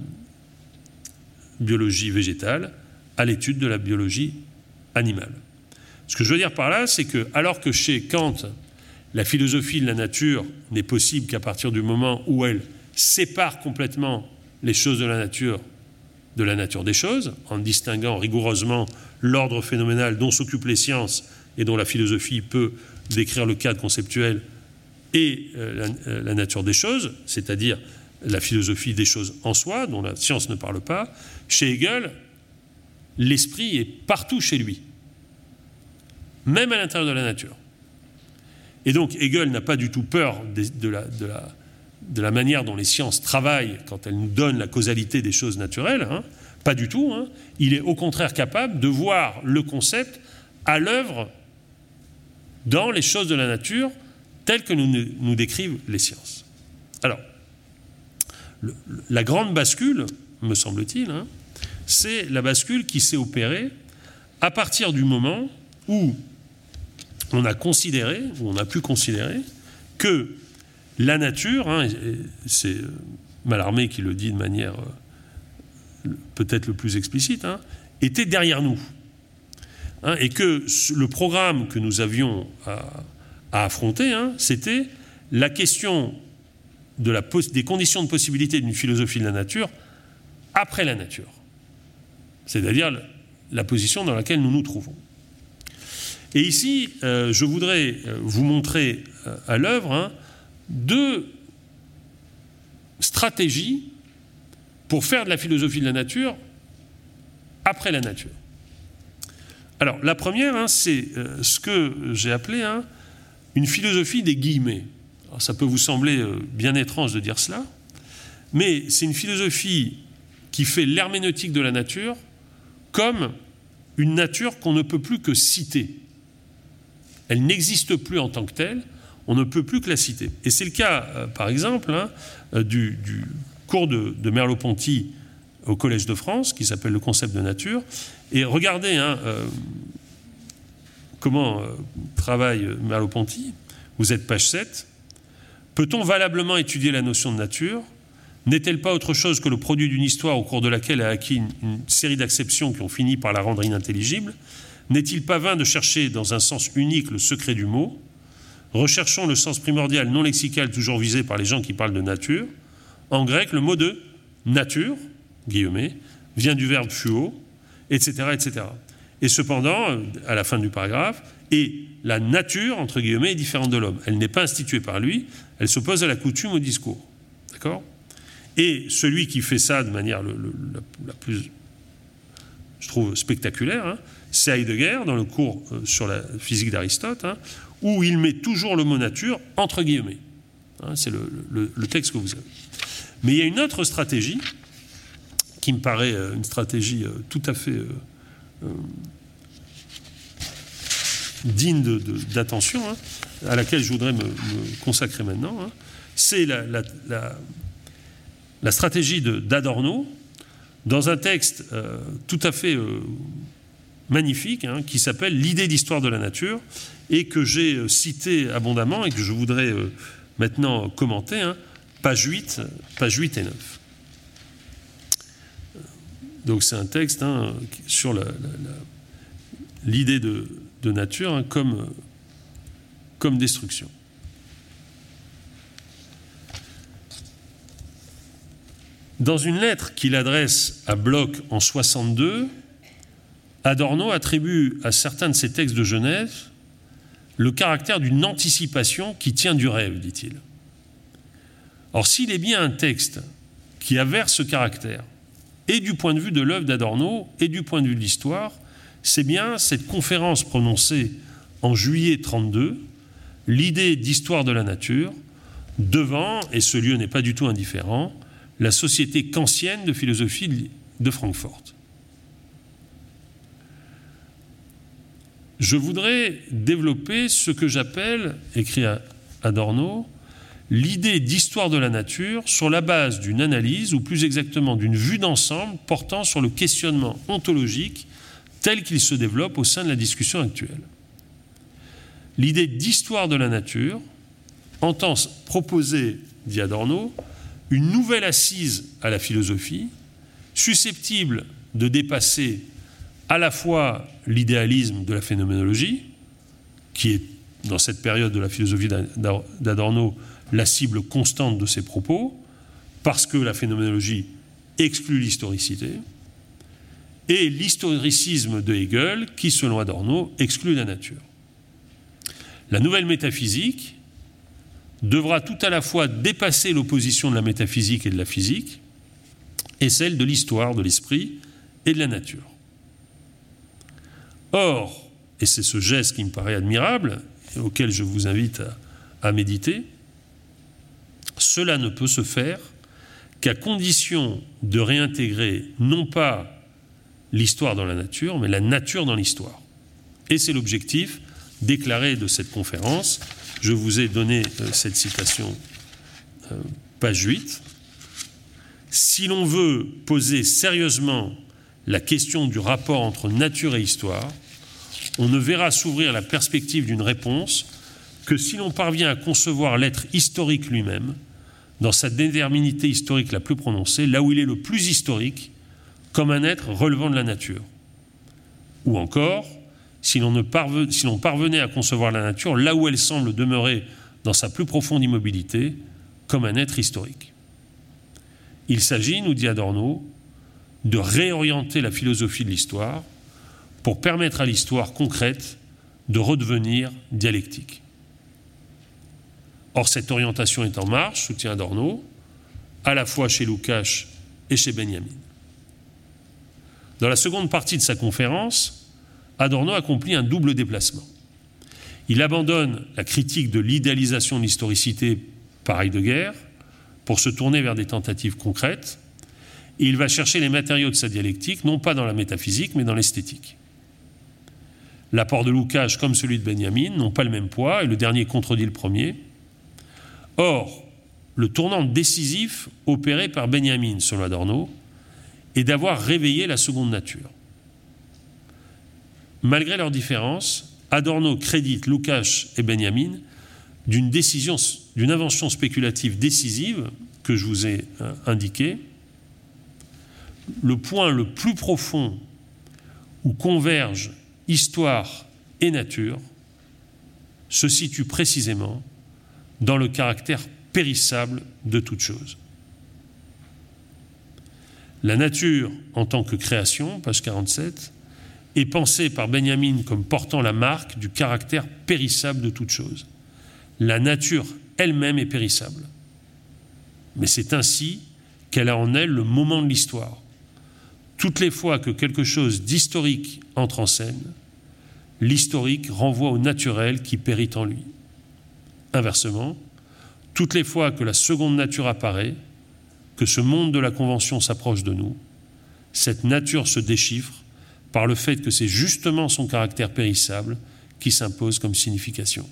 biologie végétale, à l'étude de la biologie animale. Ce que je veux dire par là, c'est que alors que chez Kant, la philosophie de la nature n'est possible qu'à partir du moment où elle sépare complètement les choses de la nature de la nature des choses, en distinguant rigoureusement l'ordre phénoménal dont s'occupent les sciences et dont la philosophie peut décrire le cadre conceptuel et euh, euh, la, nature des choses, c'est-à-dire la philosophie des choses en soi, dont la science ne parle pas. Chez Hegel, l'esprit est partout chez lui, même à l'intérieur de la nature. Et donc Hegel n'a pas du tout peur de, la, manière dont les sciences travaillent quand elles nous donnent la causalité des choses naturelles, hein. pas du tout. Hein. Il est au contraire capable de voir le concept à l'œuvre dans les choses de la nature telles que nous, nous décrivent les sciences. Alors, la grande bascule, me semble-t-il, hein, c'est la bascule qui s'est opérée à partir du moment où on a considéré, où on a pu considérer, que la nature, hein, c'est euh, Mallarmé qui le dit de manière euh, peut-être le plus explicite, hein, était derrière nous. et que le programme que nous avions à, affronter, c'était la question des conditions de possibilité d'une philosophie de la nature après la nature c'est-à-dire la position dans laquelle nous nous trouvons. Et ici, euh, je voudrais euh, vous montrer euh, à l'œuvre hein, deux stratégies pour faire de la philosophie de la nature après la nature. Alors, la première, hein, c'est ce que j'ai appelé hein, une philosophie des guillemets. Ça peut vous sembler bien étrange de dire cela, mais c'est une philosophie qui fait l'herméneutique de la nature comme une nature qu'on ne peut plus que citer. Elle n'existe plus en tant que telle, on ne peut plus que la citer. Et c'est le cas, euh, par exemple, hein, euh, du, cours de, Merleau-Ponty au Collège de France, qui s'appelle le concept de nature. Et regardez hein, euh, comment travaille Merleau-Ponty. Vous êtes page 7. Peut-on valablement étudier la notion de nature? N'est-elle pas autre chose que le produit d'une histoire au cours de laquelle a acquis une, série d'acceptions qui ont fini par la rendre inintelligible? N'est-il pas vain de chercher dans un sens unique le secret du mot? Recherchons le sens primordial non lexical toujours visé par les gens qui parlent de nature. En grec, le mot de nature, guillemets, vient du verbe fuo, etc., etc. Et cependant, à la fin du paragraphe, et la nature, entre guillemets, est différente de l'homme. Elle n'est pas instituée par lui, elle s'oppose à la coutume, au discours. D'accord? Et celui qui fait ça de manière la, plus, je trouve, spectaculaire, hein, c'est Heidegger dans le cours euh, sur la physique d'Aristote, hein, où il met toujours le mot nature entre guillemets. Hein, c'est le, texte que vous avez. Mais il y a une autre stratégie qui me paraît euh, une stratégie euh, tout à fait digne d'attention, à laquelle je voudrais me, consacrer maintenant. C'est la, stratégie d'Adorno dans un texte euh, tout à fait euh, magnifique hein, qui s'appelle L'idée d'histoire de la nature et que j'ai euh, cité abondamment et que je voudrais maintenant commenter, hein, page, 8, page 8 et 9. Donc c'est un texte hein, sur l'idée de, nature comme, comme destruction. Dans une lettre qu'il adresse à Bloch en 62, Adorno attribue à certains de ses textes de Genève le caractère d'une anticipation qui tient du rêve, dit-il. Or, s'il est bien un texte qui averse ce caractère, et du point de vue de l'œuvre d'Adorno, et du point de vue de l'histoire, c'est bien cette conférence prononcée en juillet 32, l'idée d'histoire de la nature, devant, et ce lieu n'est pas du tout indifférent, la Société kantienne de philosophie de Francfort. Je voudrais développer ce que j'appelle, écrit Adorno, l'idée d'histoire de la nature sur la base d'une analyse, ou plus exactement d'une vue d'ensemble portant sur le questionnement ontologique tel qu'il se développe au sein de la discussion actuelle. L'idée d'histoire de la nature entend proposer, dit Adorno, une nouvelle assise à la philosophie, susceptible de dépasser à la fois l'idéalisme de la phénoménologie, qui est dans cette période de la philosophie d'Adorno, la cible constante de ses propos, parce que la phénoménologie exclut l'historicité, et l'historicisme de Hegel, qui, selon Adorno, exclut la nature. La nouvelle métaphysique devra tout à la fois dépasser l'opposition de la métaphysique et de la physique, et celle de l'histoire, de l'esprit et de la nature. Or, et c'est ce geste qui me paraît admirable, et auquel je vous invite à, à méditer, cela ne peut se faire qu'à condition de réintégrer non pas l'histoire dans la nature, mais la nature dans l'histoire. Et c'est l'objectif déclaré de cette conférence. Je vous ai donné euh, cette citation, euh, page 8. Si l'on veut poser sérieusement la question du rapport entre nature et histoire, on ne verra s'ouvrir la perspective d'une réponse que si l'on parvient à concevoir l'être historique lui-même, dans sa déterminité historique la plus prononcée, là où il est le plus historique, comme un être relevant de la nature. Ou encore, si l'on parvenait à concevoir la nature là où elle semble demeurer dans sa plus profonde immobilité, comme un être historique. Il s'agit, nous dit Adorno, de réorienter la philosophie de l'histoire pour permettre à l'histoire concrète de redevenir dialectique. Or, cette orientation est en marche, soutient Adorno, à la fois chez Lukács et chez Benjamin. Dans la seconde partie de sa conférence, Adorno accomplit un double déplacement. Il abandonne la critique de l'idéalisation de l'historicité par Heidegger pour se tourner vers des tentatives concrètes, et il va chercher les matériaux de sa dialectique, non pas dans la métaphysique, mais dans l'esthétique. L'apport de Lukács comme celui de Benjamin n'ont pas le même poids, et le dernier contredit le premier, Or, le tournant décisif opéré par Benjamin, selon Adorno, est d'avoir réveillé la seconde nature. Malgré leurs différences, Adorno crédite Lukács et Benjamin d'une décision, d'une invention spéculative décisive que je vous ai euh, indiquée. Le point le plus profond où convergent histoire et nature se situe précisément dans le caractère périssable de toute chose. La nature en tant que création, page 47, est pensée par Benjamin comme portant la marque du caractère périssable de toute chose. La nature elle-même est périssable. Mais c'est ainsi qu'elle a en elle le moment de l'histoire. Toutes les fois que quelque chose d'historique entre en scène, l'historique renvoie au naturel qui périt en lui. Inversement, toutes les fois que la seconde nature apparaît, que ce monde de la Convention s'approche de nous, cette nature se déchiffre par le fait que c'est justement son caractère périssable qui s'impose comme signification.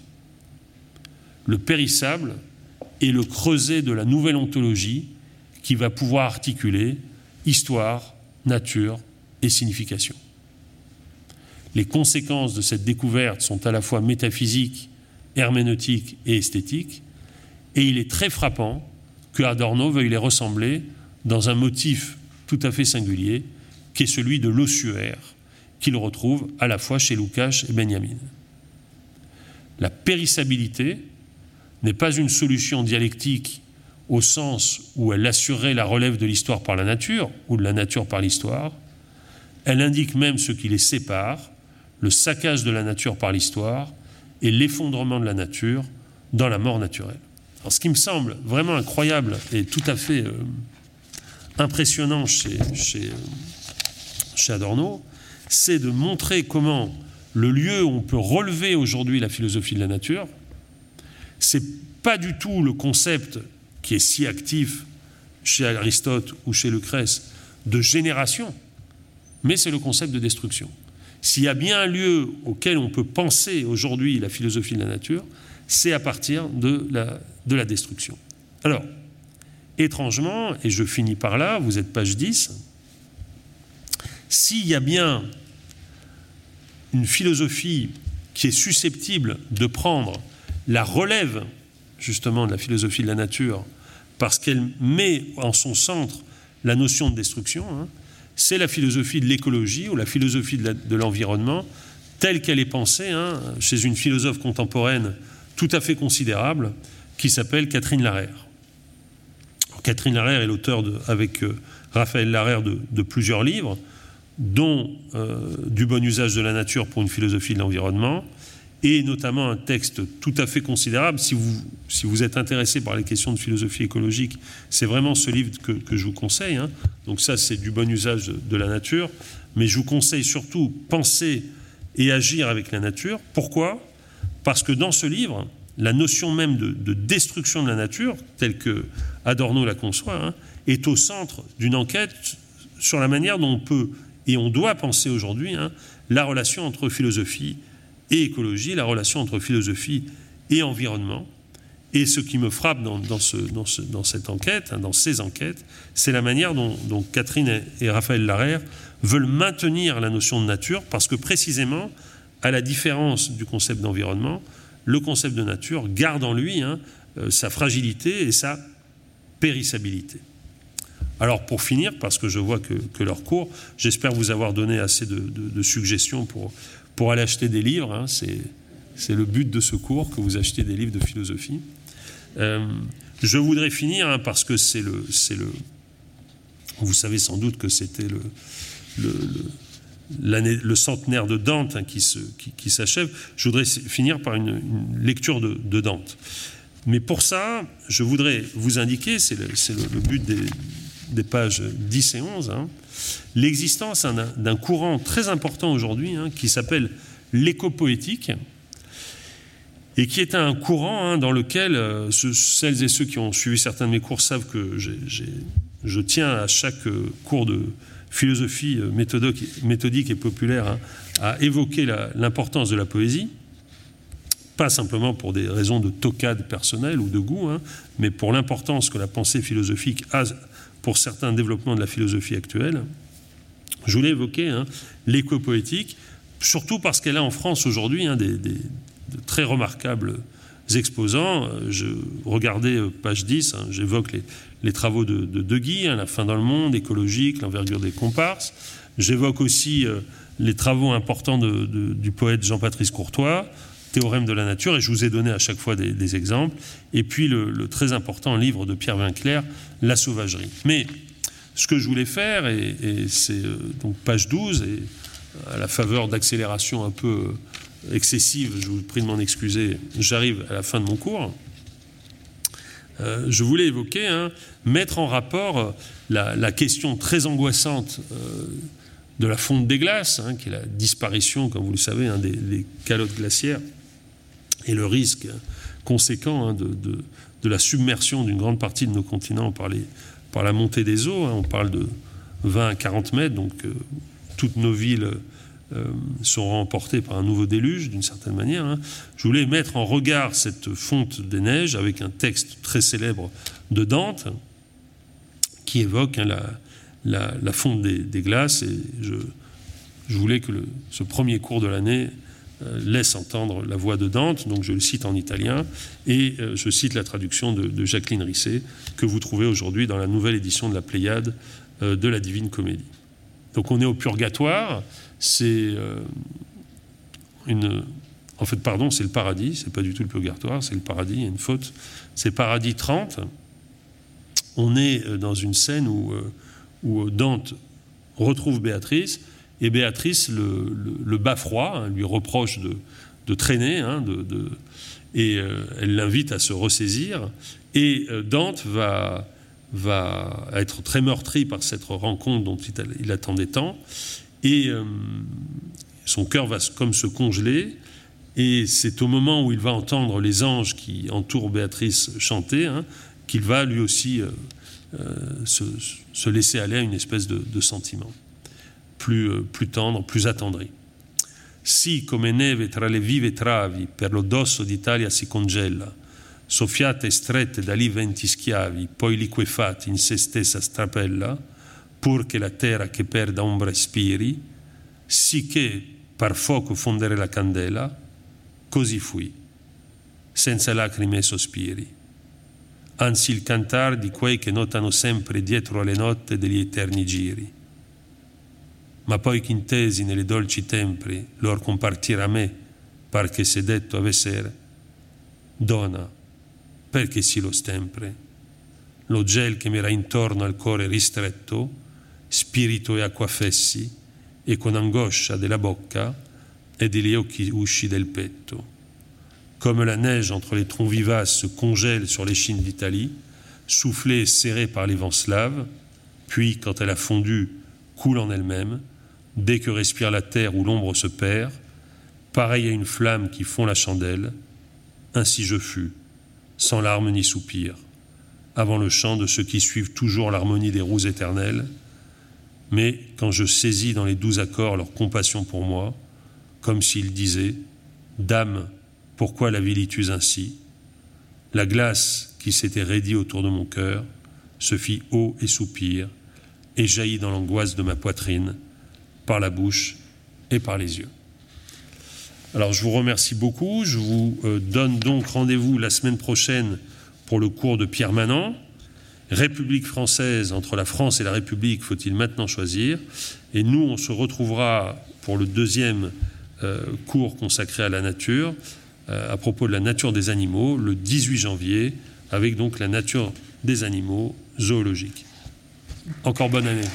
Le périssable est le creuset de la nouvelle ontologie qui va pouvoir articuler histoire, nature et signification. Les conséquences de cette découverte sont à la fois métaphysiques herméneutique et esthétique, et il est très frappant que Adorno veuille les ressembler dans un motif tout à fait singulier, qui est celui de l'ossuaire, qu'il retrouve à la fois chez Lukács et Benjamin. La périssabilité n'est pas une solution dialectique au sens où elle assurerait la relève de l'histoire par la nature ou de la nature par l'histoire. Elle indique même ce qui les sépare, le saccage de la nature par l'histoire et l'effondrement de la nature dans la mort naturelle. Ce qui me semble vraiment incroyable et tout à fait euh, impressionnant chez, chez, chez Adorno, c'est de montrer comment le lieu où on peut relever aujourd'hui la philosophie de la nature, c'est pas du tout le concept qui est si actif chez Aristote ou chez Lucrèce de génération, mais c'est le concept de destruction. S'il y a bien un lieu auquel on peut penser aujourd'hui la philosophie de la nature, c'est à partir de la, de la destruction. Alors, étrangement, et je finis par là, vous êtes page 10, s'il y a bien une philosophie qui est susceptible de prendre la relève justement de la philosophie de la nature, parce qu'elle met en son centre la notion de destruction, hein, c'est la philosophie de l'écologie ou la philosophie de l'environnement telle qu'elle est pensée hein, chez une philosophe contemporaine tout à fait considérable qui s'appelle Catherine Larère. Catherine Larère est l'auteur, avec euh, Raphaël Larère, de, plusieurs livres, dont euh, Du bon usage de la nature pour une philosophie de l'environnement, et notamment un texte tout à fait considérable. Si vous, si vous êtes intéressé par les questions de philosophie écologique, c'est vraiment ce livre que, je vous conseille. Hein. Donc ça, c'est du bon usage de, la nature. Mais je vous conseille surtout penser et agir avec la nature. Pourquoi? Parce que dans ce livre, la notion même de, destruction de la nature, telle que Adorno la conçoit, hein, est au centre d'une enquête sur la manière dont on peut et on doit penser aujourd'hui hein, la relation entre philosophie et écologie, la relation entre philosophie et environnement. Et ce qui me frappe dans, ce, dans, cette enquête, hein, dans ces enquêtes, c'est la manière dont, Catherine et, Raphaël Larère veulent maintenir la notion de nature, parce que précisément, à la différence du concept d'environnement, le concept de nature garde en lui hein, euh, sa fragilité et sa périssabilité. Alors pour finir, parce que je vois que, leur cours, j'espère vous avoir donné assez de suggestions pour, pour aller acheter des livres. Hein, c'est le but de ce cours, que vous achetiez des livres de philosophie. Euh, je voudrais finir, hein, parce que c'est le, le... Vous savez sans doute que c'était le, centenaire de Dante hein, qui s'achève. Je voudrais finir par une, lecture de, Dante. Mais pour ça, je voudrais vous indiquer, c'est le, but des, pages 10 et 11, l'existence d'un courant très important aujourd'hui hein, qui s'appelle l'éco-poétique et qui est un courant hein, dans lequel euh, celles et ceux qui ont suivi certains de mes cours savent que je tiens à chaque euh, cours de philosophie euh, méthodique, et populaire hein, à évoquer l'importance de la poésie, pas simplement pour des raisons de tocade personnelle ou de goût, mais pour l'importance que la pensée philosophique a pour certains développements de la philosophie actuelle. Je voulais évoquer hein, l'éco-poétique, surtout parce qu'elle a en France aujourd'hui hein, des, très remarquables exposants. Euh, je regardais euh, page 10, hein, j'évoque les, travaux de, de, Guy, La fin dans le monde, écologique, l'envergure des comparses. J'évoque aussi euh, les travaux importants du poète Jean-Patrice Courtois, Théorème de la nature, et je vous ai donné à chaque fois des, exemples. Et puis le, très important livre de Pierre Vinclair, La sauvagerie. Mais ce que je voulais faire, et, c'est euh, donc page 12, et à la faveur d'accélération un peu euh, excessive, je vous prie de m'en excuser, j'arrive à la fin de mon cours. Euh, je voulais évoquer, hein, mettre en rapport la, question très angoissante de la fonte des glaces, hein, qui est la disparition, comme vous le savez, hein, des, calottes glaciaires, et le risque conséquent de, la submersion d'une grande partie de nos continents par, par la montée des eaux. On parle de 20 à 40 mètres, donc euh, toutes nos villes euh, seront emportées par un nouveau déluge, d'une certaine manière. Hein. Je voulais mettre en regard cette fonte des neiges avec un texte très célèbre de Dante qui évoque la, fonte des, glaces. Et je, voulais que ce premier cours de l'année euh, laisse entendre la voix de Dante, donc je le cite en italien, et euh, je cite la traduction de, Jacqueline Risset, que vous trouvez aujourd'hui dans la nouvelle édition de la Pléiade de la Divine Comédie. Donc on est au purgatoire, c'est une... En fait, pardon, c'est le paradis, c'est pas du tout le purgatoire, c'est le paradis, il y a une faute. C'est paradis 30. On est dans une scène où, où Dante retrouve Béatrice, et Béatrice le, le, froid, hein, lui reproche de, traîner, hein, de, et euh, elle l'invite à se ressaisir. Et euh, Dante va, va être très meurtri par cette rencontre dont il, attendait tant. Et euh, son cœur va comme se congeler. Et c'est au moment où il va entendre les anges qui entourent Béatrice chanter hein, qu'il va lui aussi se, laisser aller à une espèce de sentiment plus, euh, plus tendre, plus attendri. Sì, come neve tra le vive travi, per lo dosso d'Italia si congela, soffiate e strette da lì venti schiavi, poi liquefatti in se stessa strapella, pur che la terra che perda ombra spiri, sicché par fuoco fondere la candela, così fui, senza lacrime e sospiri. Anzi il cantar di quei che notano sempre dietro alle notte degli eterni giri ma poi ch'intesi nelle dolci templi lor compartir a me, par che se detto avessere, dona, perché si lo stempre, lo gel che mi era intorno al cuore ristretto, spirito e acqua fessi, e con angoscia della bocca et degli occhi usci del petto. Comme la neige entre les troncs vivaces se congèle sur les chines d'Italie, soufflée et serrée par les vents slaves, puis, quand elle a fondu, coule en elle-même, dès que respire la terre où l'ombre se perd, pareil à une flamme qui fond la chandelle, ainsi je fus, sans larmes ni soupir, avant le chant de ceux qui suivent toujours l'harmonie des roues éternelles, mais quand je saisis dans les douze accords leur compassion pour moi, comme s'ils disaient Dame, pourquoi la vis ainsi? La glace qui s'était raidie autour de mon cœur se fit eau et soupir, et jaillit dans l'angoisse de ma poitrine, par la bouche et par les yeux. Alors je vous remercie beaucoup, je vous euh, donne donc rendez-vous la semaine prochaine pour le cours de Pierre Manant. République française, entre la France et la République, faut-il maintenant choisir Et nous, on se retrouvera pour le deuxième euh, cours consacré à la nature, euh, à propos de la nature des animaux, le 18 janvier, avec donc la nature des animaux zoologiques. Encore bonne année.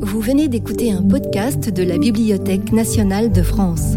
Vous venez d'écouter un podcast de la Bibliothèque nationale de France.